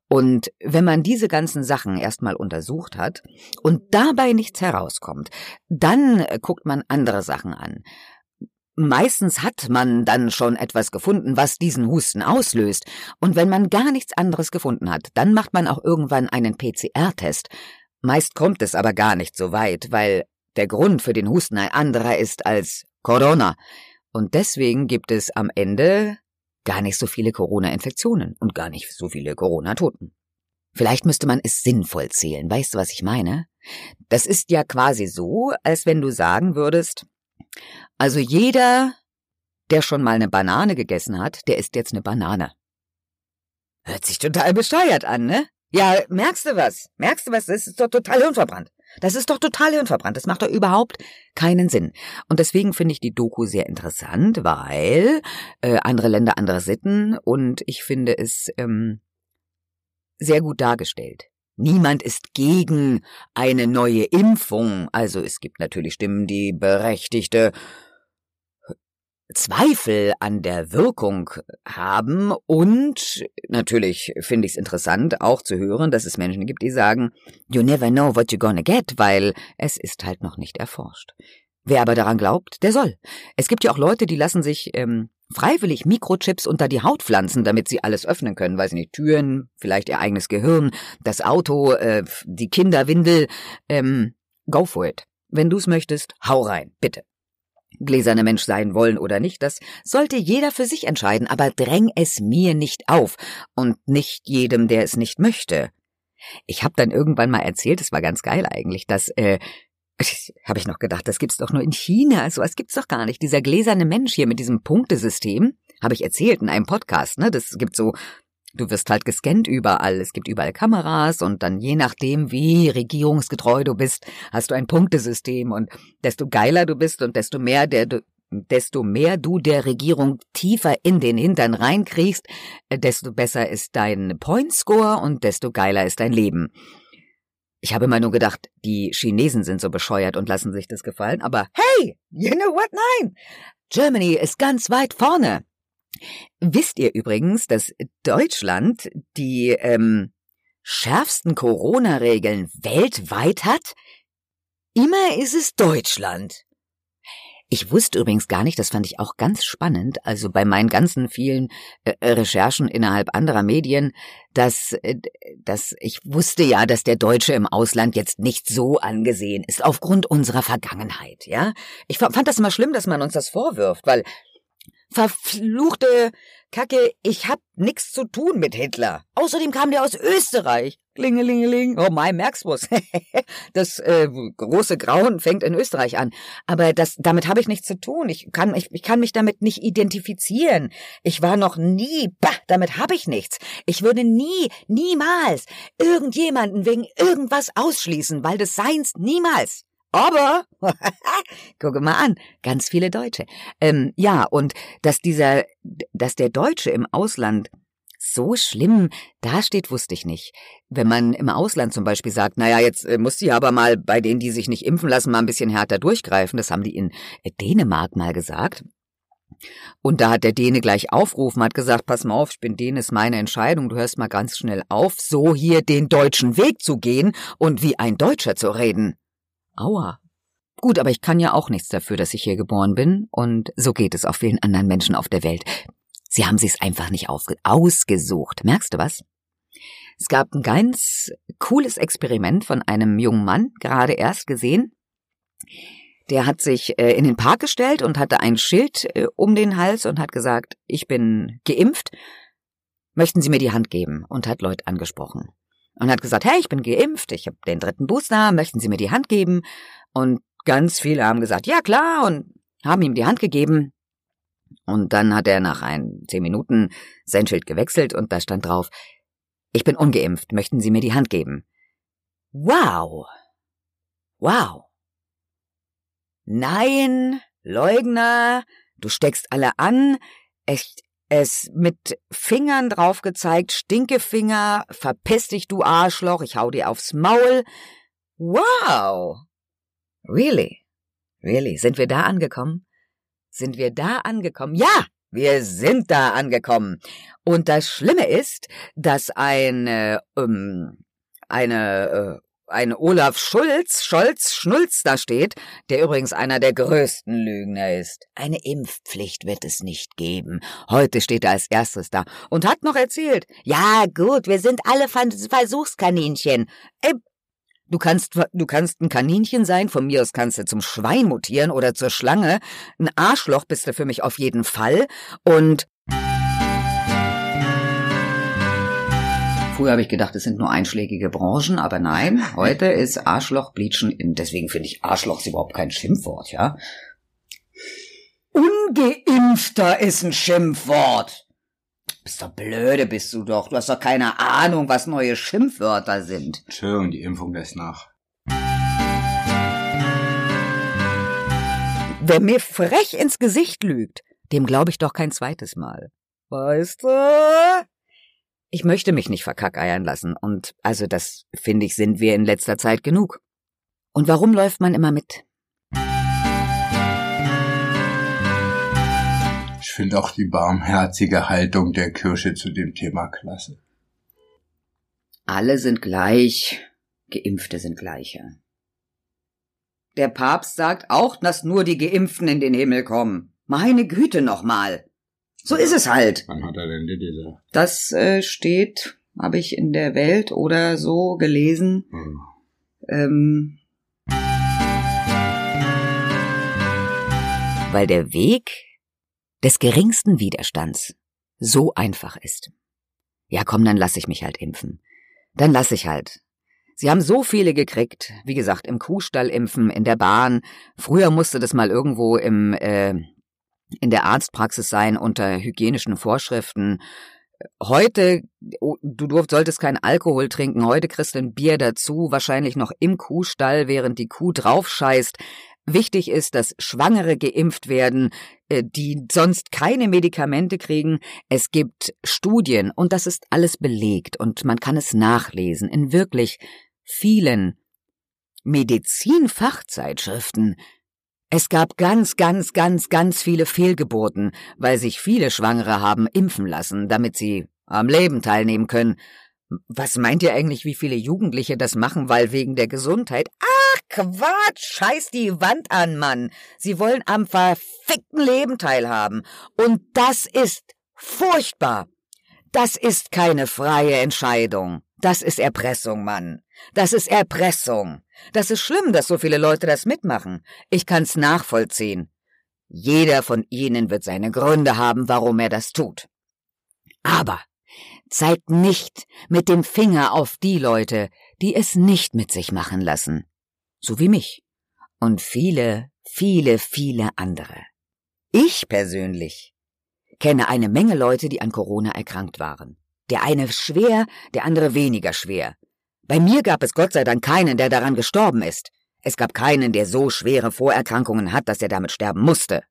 Und wenn man diese ganzen Sachen erstmal untersucht hat und dabei nichts herauskommt, dann guckt man andere Sachen an. Meistens hat man dann schon etwas gefunden, was diesen Husten auslöst. Und wenn man gar nichts anderes gefunden hat, dann macht man auch irgendwann einen PCR-Test. Meist kommt es aber gar nicht so weit, weil der Grund für den Husten ein anderer ist als Corona. Und deswegen gibt es am Ende gar nicht so viele Corona-Infektionen und gar nicht so viele Corona-Toten. Vielleicht müsste man es sinnvoll zählen. Weißt du, was ich meine? Das ist ja quasi so, als wenn du sagen würdest, also jeder, der schon mal eine Banane gegessen hat, der isst jetzt eine Banane. Hört sich total bescheuert an, ne? Ja, merkst du was? Merkst du was? Das ist doch total hirnverbrannt. Das ist doch total hirnverbrannt. Das macht doch überhaupt keinen Sinn. Und deswegen finde ich die Doku sehr interessant, weil äh, andere Länder, andere Sitten und ich finde es ähm, sehr gut dargestellt. Niemand ist gegen eine neue Impfung. Also es gibt natürlich Stimmen, die berechtigte Zweifel an der Wirkung haben und natürlich finde ich es interessant auch zu hören, dass es Menschen gibt, die sagen, you never know what you're gonna get, weil es ist halt noch nicht erforscht. Wer aber daran glaubt, der soll. Es gibt ja auch Leute, die lassen sich ähm, freiwillig Mikrochips unter die Haut pflanzen, damit sie alles öffnen können, weiß nicht, Türen, vielleicht ihr eigenes Gehirn, das Auto, äh, die Kinderwindel. Ähm, go for it. Wenn du's möchtest, hau rein, bitte. Gläserne Mensch sein wollen oder nicht, das sollte jeder für sich entscheiden, aber dräng es mir nicht auf und nicht jedem, der es nicht möchte. Ich habe dann irgendwann mal erzählt, es war ganz geil eigentlich, dass äh, habe ich noch gedacht, das gibt's doch nur in China, so also, was gibt's doch gar nicht. Dieser gläserne Mensch hier mit diesem Punktesystem, habe ich erzählt in einem Podcast, ne? Das gibt so Du wirst halt gescannt überall. Es gibt überall Kameras und dann je nachdem, wie regierungsgetreu du bist, hast du ein Punktesystem und desto geiler du bist und desto mehr der du desto mehr du der Regierung tiefer in den Hintern reinkriegst, desto besser ist dein Point Score und desto geiler ist dein Leben. Ich habe immer nur gedacht, die Chinesen sind so bescheuert und lassen sich das gefallen, aber hey, you know what? Nein! Germany ist ganz weit vorne. Wisst ihr übrigens, dass Deutschland die ähm, schärfsten Corona-Regeln weltweit hat? Immer ist es Deutschland. Ich wusste übrigens gar nicht, das fand ich auch ganz spannend, also bei meinen ganzen vielen äh, Recherchen innerhalb anderer Medien, dass, äh, dass ich wusste ja, dass der Deutsche im Ausland jetzt nicht so angesehen ist, aufgrund unserer Vergangenheit, ja. Ich fand das immer schlimm, dass man uns das vorwirft, weil verfluchte Kacke, ich hab nix zu tun mit Hitler. Außerdem kam der aus Österreich. Klingelingeling. Oh mein, merkst du's? das äh, große Grauen fängt in Österreich an. Aber das, damit habe ich nichts zu tun. Ich kann, ich, ich kann mich damit nicht identifizieren. Ich war noch nie, bah, damit habe ich nichts. Ich würde nie, niemals irgendjemanden wegen irgendwas ausschließen, weil des Seins niemals. Aber, gucke mal an, ganz viele Deutsche. Ähm, ja, und dass dieser, dass der Deutsche im Ausland so schlimm dasteht, wusste ich nicht. Wenn man im Ausland zum Beispiel sagt, naja, jetzt äh, muss sie aber mal bei denen, die sich nicht impfen lassen, mal ein bisschen härter durchgreifen, das haben die in äh, Dänemark mal gesagt. Und da hat der Däne gleich aufrufen, hat gesagt, pass mal auf, ich bin Däne, ist meine Entscheidung, du hörst mal ganz schnell auf, so hier den deutschen Weg zu gehen und wie ein Deutscher zu reden. Aua. Gut, aber ich kann ja auch nichts dafür, dass ich hier geboren bin, und so geht es auch vielen anderen Menschen auf der Welt. Sie haben sich's einfach nicht ausgesucht. Merkst du was? Es gab ein ganz cooles Experiment von einem jungen Mann, gerade erst gesehen. Der hat sich äh, in den Park gestellt und hatte ein Schild äh, um den Hals und hat gesagt, ich bin geimpft, möchten Sie mir die Hand geben? Und hat Leute angesprochen und hat gesagt, hey, ich bin geimpft, ich habe den dritten Booster, möchten Sie mir die Hand geben? Und ganz viele haben gesagt, ja klar, und haben ihm die Hand gegeben. Und dann hat er nach ein zehn Minuten sein Schild gewechselt und da stand drauf, ich bin ungeimpft, möchten Sie mir die Hand geben? Wow. Wow. Nein, Leugner, du steckst alle an, echt, es mit Fingern drauf gezeigt, Stinkefinger, verpiss dich, du Arschloch, ich hau dir aufs Maul. Wow. Really? Really? Sind wir da angekommen? Sind wir da angekommen? Ja, wir sind da angekommen. Und das Schlimme ist, dass eine, ähm, eine, äh, ein Olaf Schulz, Scholz, Schnulz da steht, der übrigens einer der größten Lügner ist. Eine Impfpflicht wird es nicht geben. Heute steht er als erstes da und hat noch erzählt, ja gut, wir sind alle Versuchskaninchen. Äh, Du kannst, du kannst ein Kaninchen sein, von mir aus kannst du zum Schwein mutieren oder zur Schlange. Ein Arschloch bist du für mich auf jeden Fall. Und Früher habe ich gedacht, es sind nur einschlägige Branchen, aber nein, heute ist Arschloch Bleachen in. Deswegen finde ich Arschloch ist überhaupt kein Schimpfwort, ja? Ungeimpfter ist ein Schimpfwort. Bist doch blöde, bist du doch. Du hast doch keine Ahnung, was neue Schimpfwörter sind. Entschuldigung, die Impfung lässt nach. Wer mir frech ins Gesicht lügt, dem glaube ich doch kein zweites Mal. Weißt du? Ich möchte mich nicht verkackeiern lassen und also das, finde ich, sind wir in letzter Zeit genug. Und warum läuft man immer mit? Ich finde auch die barmherzige Haltung der Kirche zu dem Thema klasse. Alle sind gleich, Geimpfte sind gleiche. Der Papst sagt auch, dass nur die Geimpften in den Himmel kommen. Meine Güte nochmal. So ist es halt. Wann hat er denn die gesagt? Das äh, steht, habe ich in der Welt oder so gelesen. Hm. Ähm, weil der Weg des geringsten Widerstands so einfach ist. Ja, komm, dann lass ich mich halt impfen. Dann lass ich halt. Sie haben so viele gekriegt, wie gesagt, im Kuhstall impfen, in der Bahn. Früher musste das mal irgendwo im äh, in der Arztpraxis sein unter hygienischen Vorschriften. Heute, oh, du durft, solltest keinen Alkohol trinken, heute kriegst du ein Bier dazu, wahrscheinlich noch im Kuhstall, während die Kuh draufscheißt. Wichtig ist, dass Schwangere geimpft werden, äh, die sonst keine Medikamente kriegen. Es gibt Studien und das ist alles belegt und man kann es nachlesen in wirklich vielen Medizinfachzeitschriften. Es gab ganz, ganz, ganz, ganz viele Fehlgeburten, weil sich viele Schwangere haben impfen lassen, damit sie am Leben teilnehmen können. Was meint ihr eigentlich, wie viele Jugendliche das machen, weil wegen der Gesundheit? Ach, Quatsch, scheiß die Wand an, Mann. Sie wollen am verfickten Leben teilhaben. Und das ist furchtbar. Das ist keine freie Entscheidung. Das ist Erpressung, Mann. Das ist Erpressung. Das ist schlimm, dass so viele Leute das mitmachen. Ich kann's nachvollziehen. Jeder von ihnen wird seine Gründe haben, warum er das tut. Aber zeigt nicht mit dem Finger auf die Leute, die es nicht mit sich machen lassen. So wie mich. Und viele, viele, viele andere. Ich persönlich kenne eine Menge Leute, die an Corona erkrankt waren. Der eine schwer, der andere weniger schwer. Bei mir gab es Gott sei Dank keinen, der daran gestorben ist. Es gab keinen, der so schwere Vorerkrankungen hat, dass er damit sterben musste.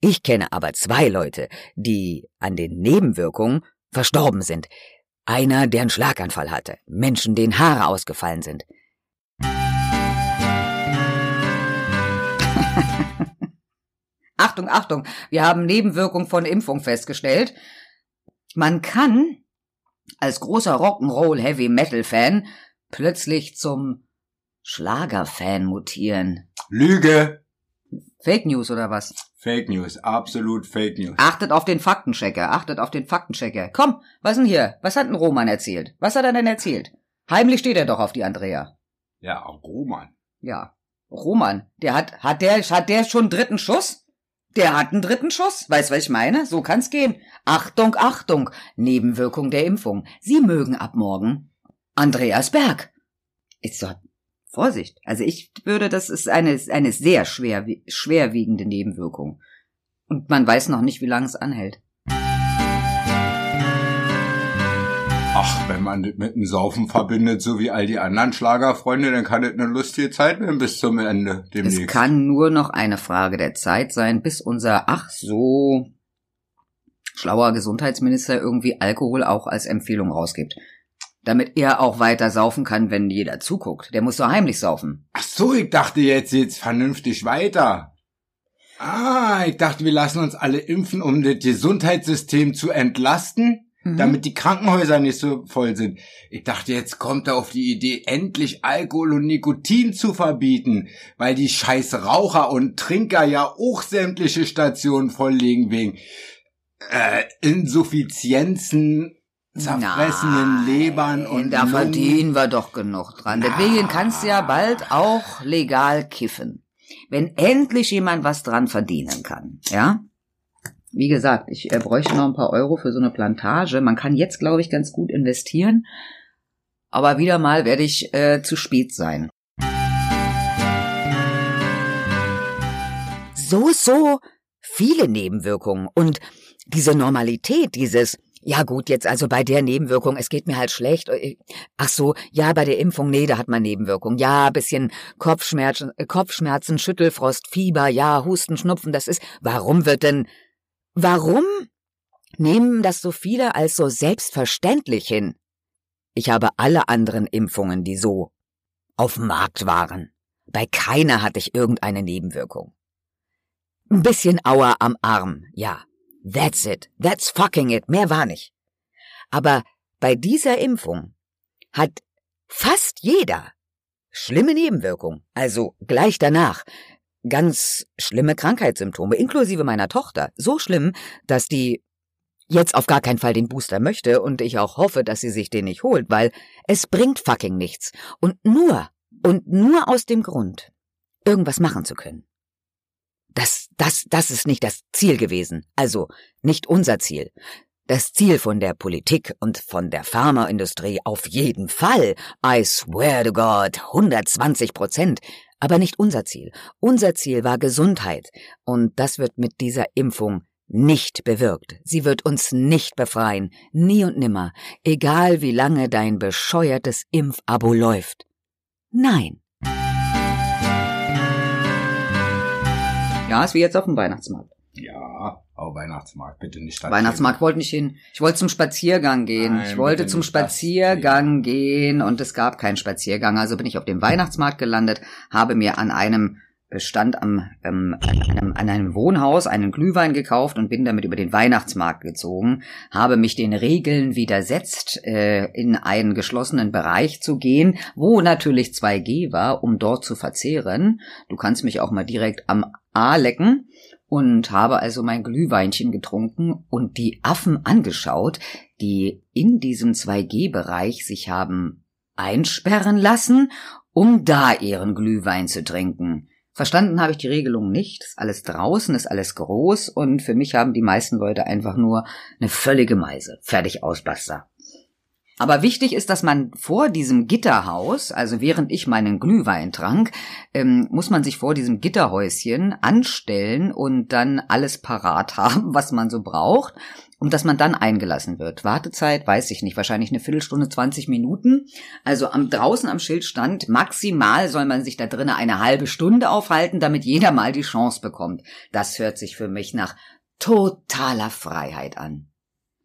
Ich kenne aber zwei Leute, die an den Nebenwirkungen verstorben sind. Einer, der einen Schlaganfall hatte, Menschen, denen Haare ausgefallen sind. Achtung, Achtung, wir haben Nebenwirkungen von Impfung festgestellt. Man kann als großer Rock'n'Roll Heavy Metal Fan plötzlich zum Schlagerfan mutieren. Lüge! Fake News oder was? Fake News, absolut Fake News. Achtet auf den Faktenchecker, achtet auf den Faktenchecker. Komm, was denn hier? Was hat denn Roman erzählt? Was hat er denn erzählt? Heimlich steht er doch auf die Andrea. Ja, Roman. Ja. Roman, der hat, hat der, hat der schon dritten Schuss? Der hat einen dritten Schuss. Weißt, was ich meine? So kann's gehen. Achtung, Achtung. Nebenwirkung der Impfung. Sie mögen ab morgen Andreas Berg. Ist doch, Vorsicht. Also ich würde, das ist eine, eine sehr schwer, schwerwiegende Nebenwirkung. Und man weiß noch nicht, wie lange es anhält. Ach, wenn man das mit dem Saufen verbindet, so wie all die anderen Schlagerfreunde, dann kann das eine lustige Zeit werden bis zum Ende demnächst. Es kann nur noch eine Frage der Zeit sein, bis unser ach so schlauer Gesundheitsminister irgendwie Alkohol auch als Empfehlung rausgibt. Damit er auch weiter saufen kann, wenn jeder zuguckt. Der muss so heimlich saufen. Ach so, ich dachte jetzt jetzt vernünftig weiter. Ah, ich dachte, wir lassen uns alle impfen, um das Gesundheitssystem zu entlasten, mhm. damit die Krankenhäuser nicht so voll sind. Ich dachte, jetzt kommt er auf die Idee, endlich Alkohol und Nikotin zu verbieten, weil die scheiß Raucher und Trinker ja auch sämtliche Stationen volllegen wegen äh, Insuffizienzen zerfressenen Nein, Lebern und da verdienen wir doch genug dran. Deswegen kannst du ja bald auch legal kiffen. Wenn endlich jemand was dran verdienen kann, ja? Wie gesagt, ich äh, bräuchte noch ein paar Euro für so eine Plantage. Man kann jetzt, glaube ich, ganz gut investieren. Aber wieder mal werde ich äh, zu spät sein. So, so viele Nebenwirkungen und diese Normalität, dieses ja gut, jetzt also bei der Nebenwirkung, es geht mir halt schlecht. Äh, ach so, ja, bei der Impfung, nee, da hat man Nebenwirkung. Ja, bisschen Kopfschmerzen, Kopfschmerzen, Schüttelfrost, Fieber, ja, Husten, Schnupfen, das ist. Warum wird denn, warum nehmen das so viele als so selbstverständlich hin? Ich habe alle anderen Impfungen, die so auf dem Markt waren. Bei keiner hatte ich irgendeine Nebenwirkung. Ein bisschen Auer am Arm, ja. That's it. That's fucking it. Mehr war nicht. Aber bei dieser Impfung hat fast jeder schlimme Nebenwirkungen. Also gleich danach. Ganz schlimme Krankheitssymptome, inklusive meiner Tochter. So schlimm, dass die jetzt auf gar keinen Fall den Booster möchte und ich auch hoffe, dass sie sich den nicht holt, weil es bringt fucking nichts. Und nur, und nur aus dem Grund, irgendwas machen zu können. Das, das, das ist nicht das Ziel gewesen. Also nicht unser Ziel. Das Ziel von der Politik und von der Pharmaindustrie auf jeden Fall. I swear to God, 120 Prozent. Aber nicht unser Ziel. Unser Ziel war Gesundheit. Und das wird mit dieser Impfung nicht bewirkt. Sie wird uns nicht befreien. Nie und nimmer. Egal wie lange dein bescheuertes Impfabo läuft. Nein. Ja, ist wie jetzt auf dem Weihnachtsmarkt. Ja, aber Weihnachtsmarkt, bitte nicht. Weihnachtsmarkt wollte nicht hin. Ich wollte zum Spaziergang gehen. Nein, ich wollte zum. Spaziergang gehen und es gab keinen Spaziergang. Also bin ich auf dem Weihnachtsmarkt gelandet, habe mir an einem Stand am, ähm, an, einem, an einem Wohnhaus einen Glühwein gekauft und bin damit über den Weihnachtsmarkt gezogen, habe mich den Regeln widersetzt, äh, in einen geschlossenen Bereich zu gehen, wo natürlich 2G war, um dort zu verzehren. Du kannst mich auch mal direkt am A lecken und habe also mein Glühweinchen getrunken und die Affen angeschaut, die in diesem 2G-Bereich sich haben einsperren lassen, um da ihren Glühwein zu trinken. Verstanden habe ich die Regelung nicht. Ist alles draußen, ist alles groß und für mich haben die meisten Leute einfach nur eine völlige Meise. Fertig aus, basta. Aber wichtig ist, dass man vor diesem Gitterhaus, also während ich meinen Glühwein trank, ähm, muss man sich vor diesem Gitterhäuschen anstellen und dann alles parat haben, was man so braucht, um dass man dann eingelassen wird. Wartezeit, weiß ich nicht, wahrscheinlich eine Viertelstunde, 20 Minuten. Also am draußen am Schild stand, maximal soll man sich da drinnen eine halbe Stunde aufhalten, damit jeder mal die Chance bekommt. Das hört sich für mich nach totaler Freiheit an.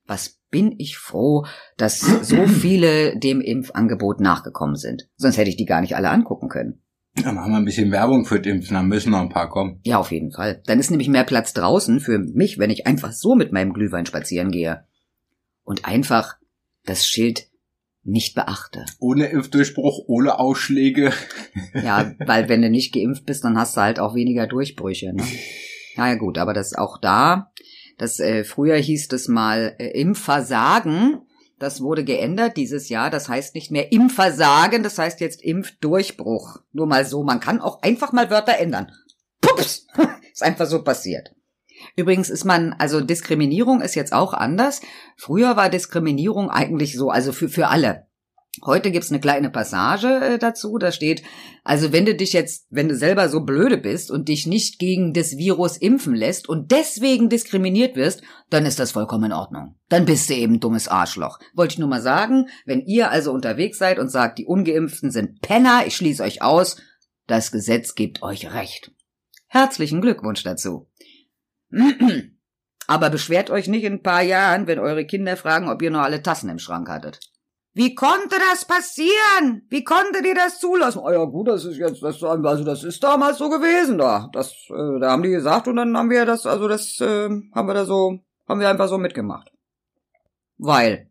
Was bin ich froh, dass so viele dem Impfangebot nachgekommen sind. Sonst hätte ich die gar nicht alle angucken können. Dann machen wir ein bisschen Werbung für den Impfen, dann müssen noch ein paar kommen. Ja, auf jeden Fall. Dann ist nämlich mehr Platz draußen für mich, wenn ich einfach so mit meinem Glühwein spazieren gehe. Und einfach das Schild nicht beachte. Ohne Impfdurchbruch, ohne Ausschläge. Ja, weil wenn du nicht geimpft bist, dann hast du halt auch weniger Durchbrüche. Ne? Naja gut, aber das auch da, das äh, früher hieß das mal äh, Impfversagen. Das wurde geändert dieses Jahr. Das heißt nicht mehr Impfversagen, das heißt jetzt Impfdurchbruch. Nur mal so, man kann auch einfach mal Wörter ändern. Pups! Ist einfach so passiert. Übrigens ist man, also Diskriminierung ist jetzt auch anders. Früher war Diskriminierung eigentlich so, also für, für alle. Heute gibt's eine kleine Passage äh, dazu, da steht, also wenn du dich jetzt, wenn du selber so blöde bist und dich nicht gegen das Virus impfen lässt und deswegen diskriminiert wirst, dann ist das vollkommen in Ordnung. Dann bist du eben dummes Arschloch. Wollte ich nur mal sagen, wenn ihr also unterwegs seid und sagt, die Ungeimpften sind Penner, ich schließe euch aus, das Gesetz gibt euch recht. Herzlichen Glückwunsch dazu. Aber beschwert euch nicht in ein paar Jahren, wenn eure Kinder fragen, ob ihr noch alle Tassen im Schrank hattet. Wie konnte das passieren? Wie konnte dir das zulassen? Oh ja, gut, das ist jetzt, das, also das ist damals so gewesen da. Das, äh, da haben die gesagt und dann haben wir das, also das, äh, haben wir da so, haben wir einfach so mitgemacht. Weil.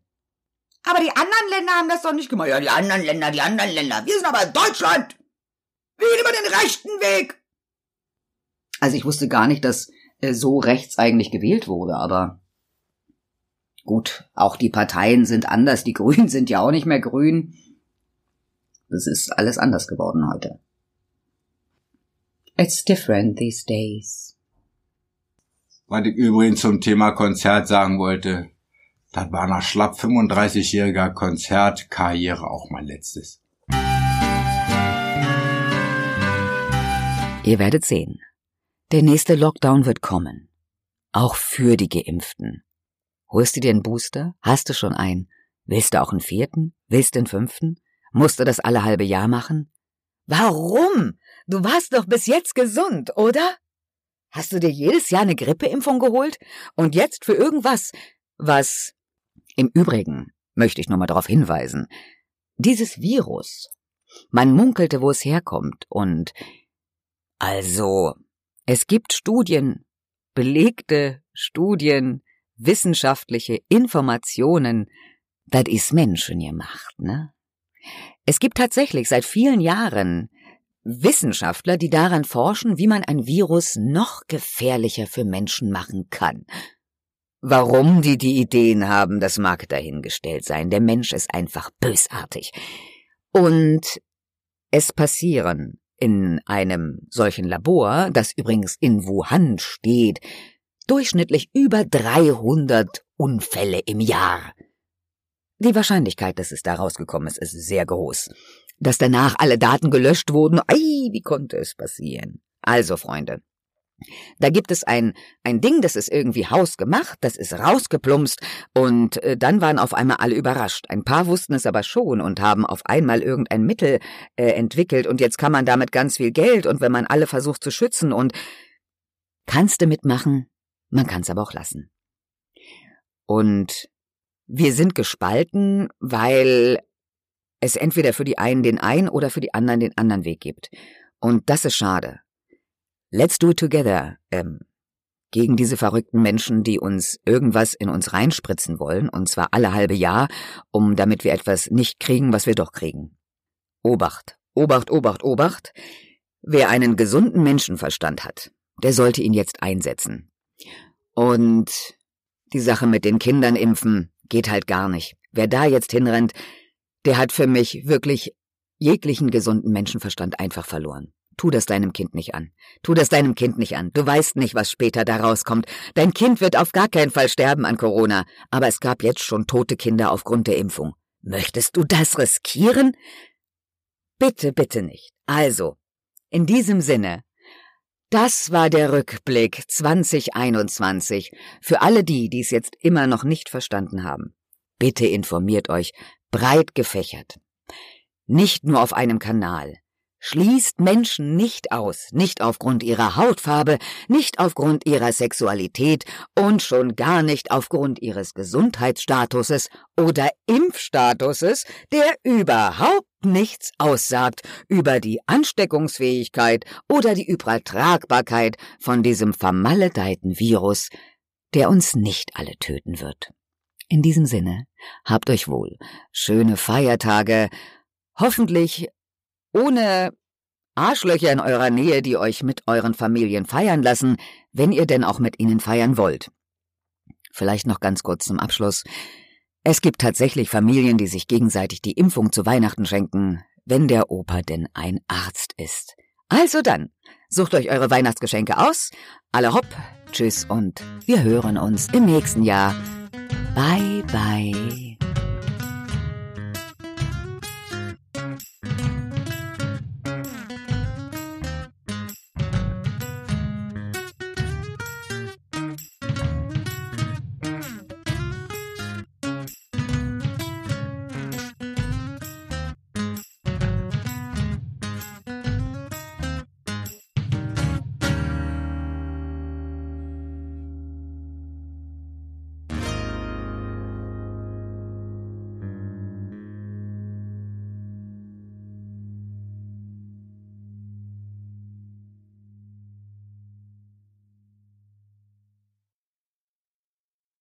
Aber die anderen Länder haben das doch nicht gemacht. Ja, die anderen Länder, die anderen Länder. Wir sind aber in Deutschland. Wir gehen immer den rechten Weg. Also ich wusste gar nicht, dass äh, so rechts eigentlich gewählt wurde, aber Gut, auch die Parteien sind anders, die Grünen sind ja auch nicht mehr grün. Das ist alles anders geworden heute. It's different these days. Was ich übrigens zum Thema Konzert sagen wollte, das war nach schlapp 35-jähriger Konzertkarriere auch mein letztes. Ihr werdet sehen. Der nächste Lockdown wird kommen. Auch für die Geimpften. Holst du dir einen Booster? Hast du schon einen? Willst du auch einen vierten? Willst du einen fünften? Musst du das alle halbe Jahr machen? Warum? Du warst doch bis jetzt gesund, oder? Hast du dir jedes Jahr eine Grippeimpfung geholt? Und jetzt für irgendwas, was... Im Übrigen möchte ich nur mal darauf hinweisen, dieses Virus, man munkelte, wo es herkommt, und also, es gibt Studien, belegte Studien, wissenschaftliche Informationen, das ist Menschen gemacht, ne? Es gibt tatsächlich seit vielen Jahren Wissenschaftler, die daran forschen, wie man ein Virus noch gefährlicher für Menschen machen kann. Warum die die Ideen haben, das mag dahingestellt sein. Der Mensch ist einfach bösartig. Und es passieren in einem solchen Labor, das übrigens in Wuhan steht, durchschnittlich über 300 Unfälle im Jahr. Die Wahrscheinlichkeit, dass es da rausgekommen ist, ist sehr groß. Dass danach alle Daten gelöscht wurden, ei, wie konnte es passieren? Also, Freunde, da gibt es ein, ein Ding, das ist irgendwie hausgemacht, das ist rausgeplumpst und äh, dann waren auf einmal alle überrascht. Ein paar wussten es aber schon und haben auf einmal irgendein Mittel äh, entwickelt und jetzt kann man damit ganz viel Geld und wenn man alle versucht zu schützen und kannst du mitmachen? Man kann's aber auch lassen. Und wir sind gespalten, weil es entweder für die einen den einen oder für die anderen den anderen Weg gibt. Und das ist schade. Let's do it together. Ähm, gegen diese verrückten Menschen, die uns irgendwas in uns reinspritzen wollen, und zwar alle halbe Jahr, um damit wir etwas nicht kriegen, was wir doch kriegen. Obacht, Obacht, Obacht, Obacht. Wer einen gesunden Menschenverstand hat, der sollte ihn jetzt einsetzen. Und die Sache mit den Kindern impfen geht halt gar nicht. Wer da jetzt hinrennt, der hat für mich wirklich jeglichen gesunden Menschenverstand einfach verloren. Tu das deinem Kind nicht an. Tu das deinem Kind nicht an. Du weißt nicht, was später da rauskommt. Dein Kind wird auf gar keinen Fall sterben an Corona, aber es gab jetzt schon tote Kinder aufgrund der Impfung. Möchtest du das riskieren? Bitte, bitte nicht. Also, in diesem Sinne, das war der Rückblick 2021 für alle die, die es jetzt immer noch nicht verstanden haben. Bitte informiert euch, breit gefächert. Nicht nur auf einem Kanal. Schließt Menschen nicht aus, nicht aufgrund ihrer Hautfarbe, nicht aufgrund ihrer Sexualität und schon gar nicht aufgrund ihres Gesundheitsstatuses oder Impfstatuses, der überhaupt nichts aussagt über die Ansteckungsfähigkeit oder die Übertragbarkeit von diesem vermaledeiten Virus, der uns nicht alle töten wird. In diesem Sinne, habt euch wohl, schöne Feiertage, hoffentlich ohne Arschlöcher in eurer Nähe, die euch mit euren Familien feiern lassen, wenn ihr denn auch mit ihnen feiern wollt. Vielleicht noch ganz kurz zum Abschluss. Es gibt tatsächlich Familien, die sich gegenseitig die Impfung zu Weihnachten schenken, wenn der Opa denn ein Arzt ist. Also dann, sucht euch eure Weihnachtsgeschenke aus. Alle hopp, tschüss und wir hören uns im nächsten Jahr. Bye bye.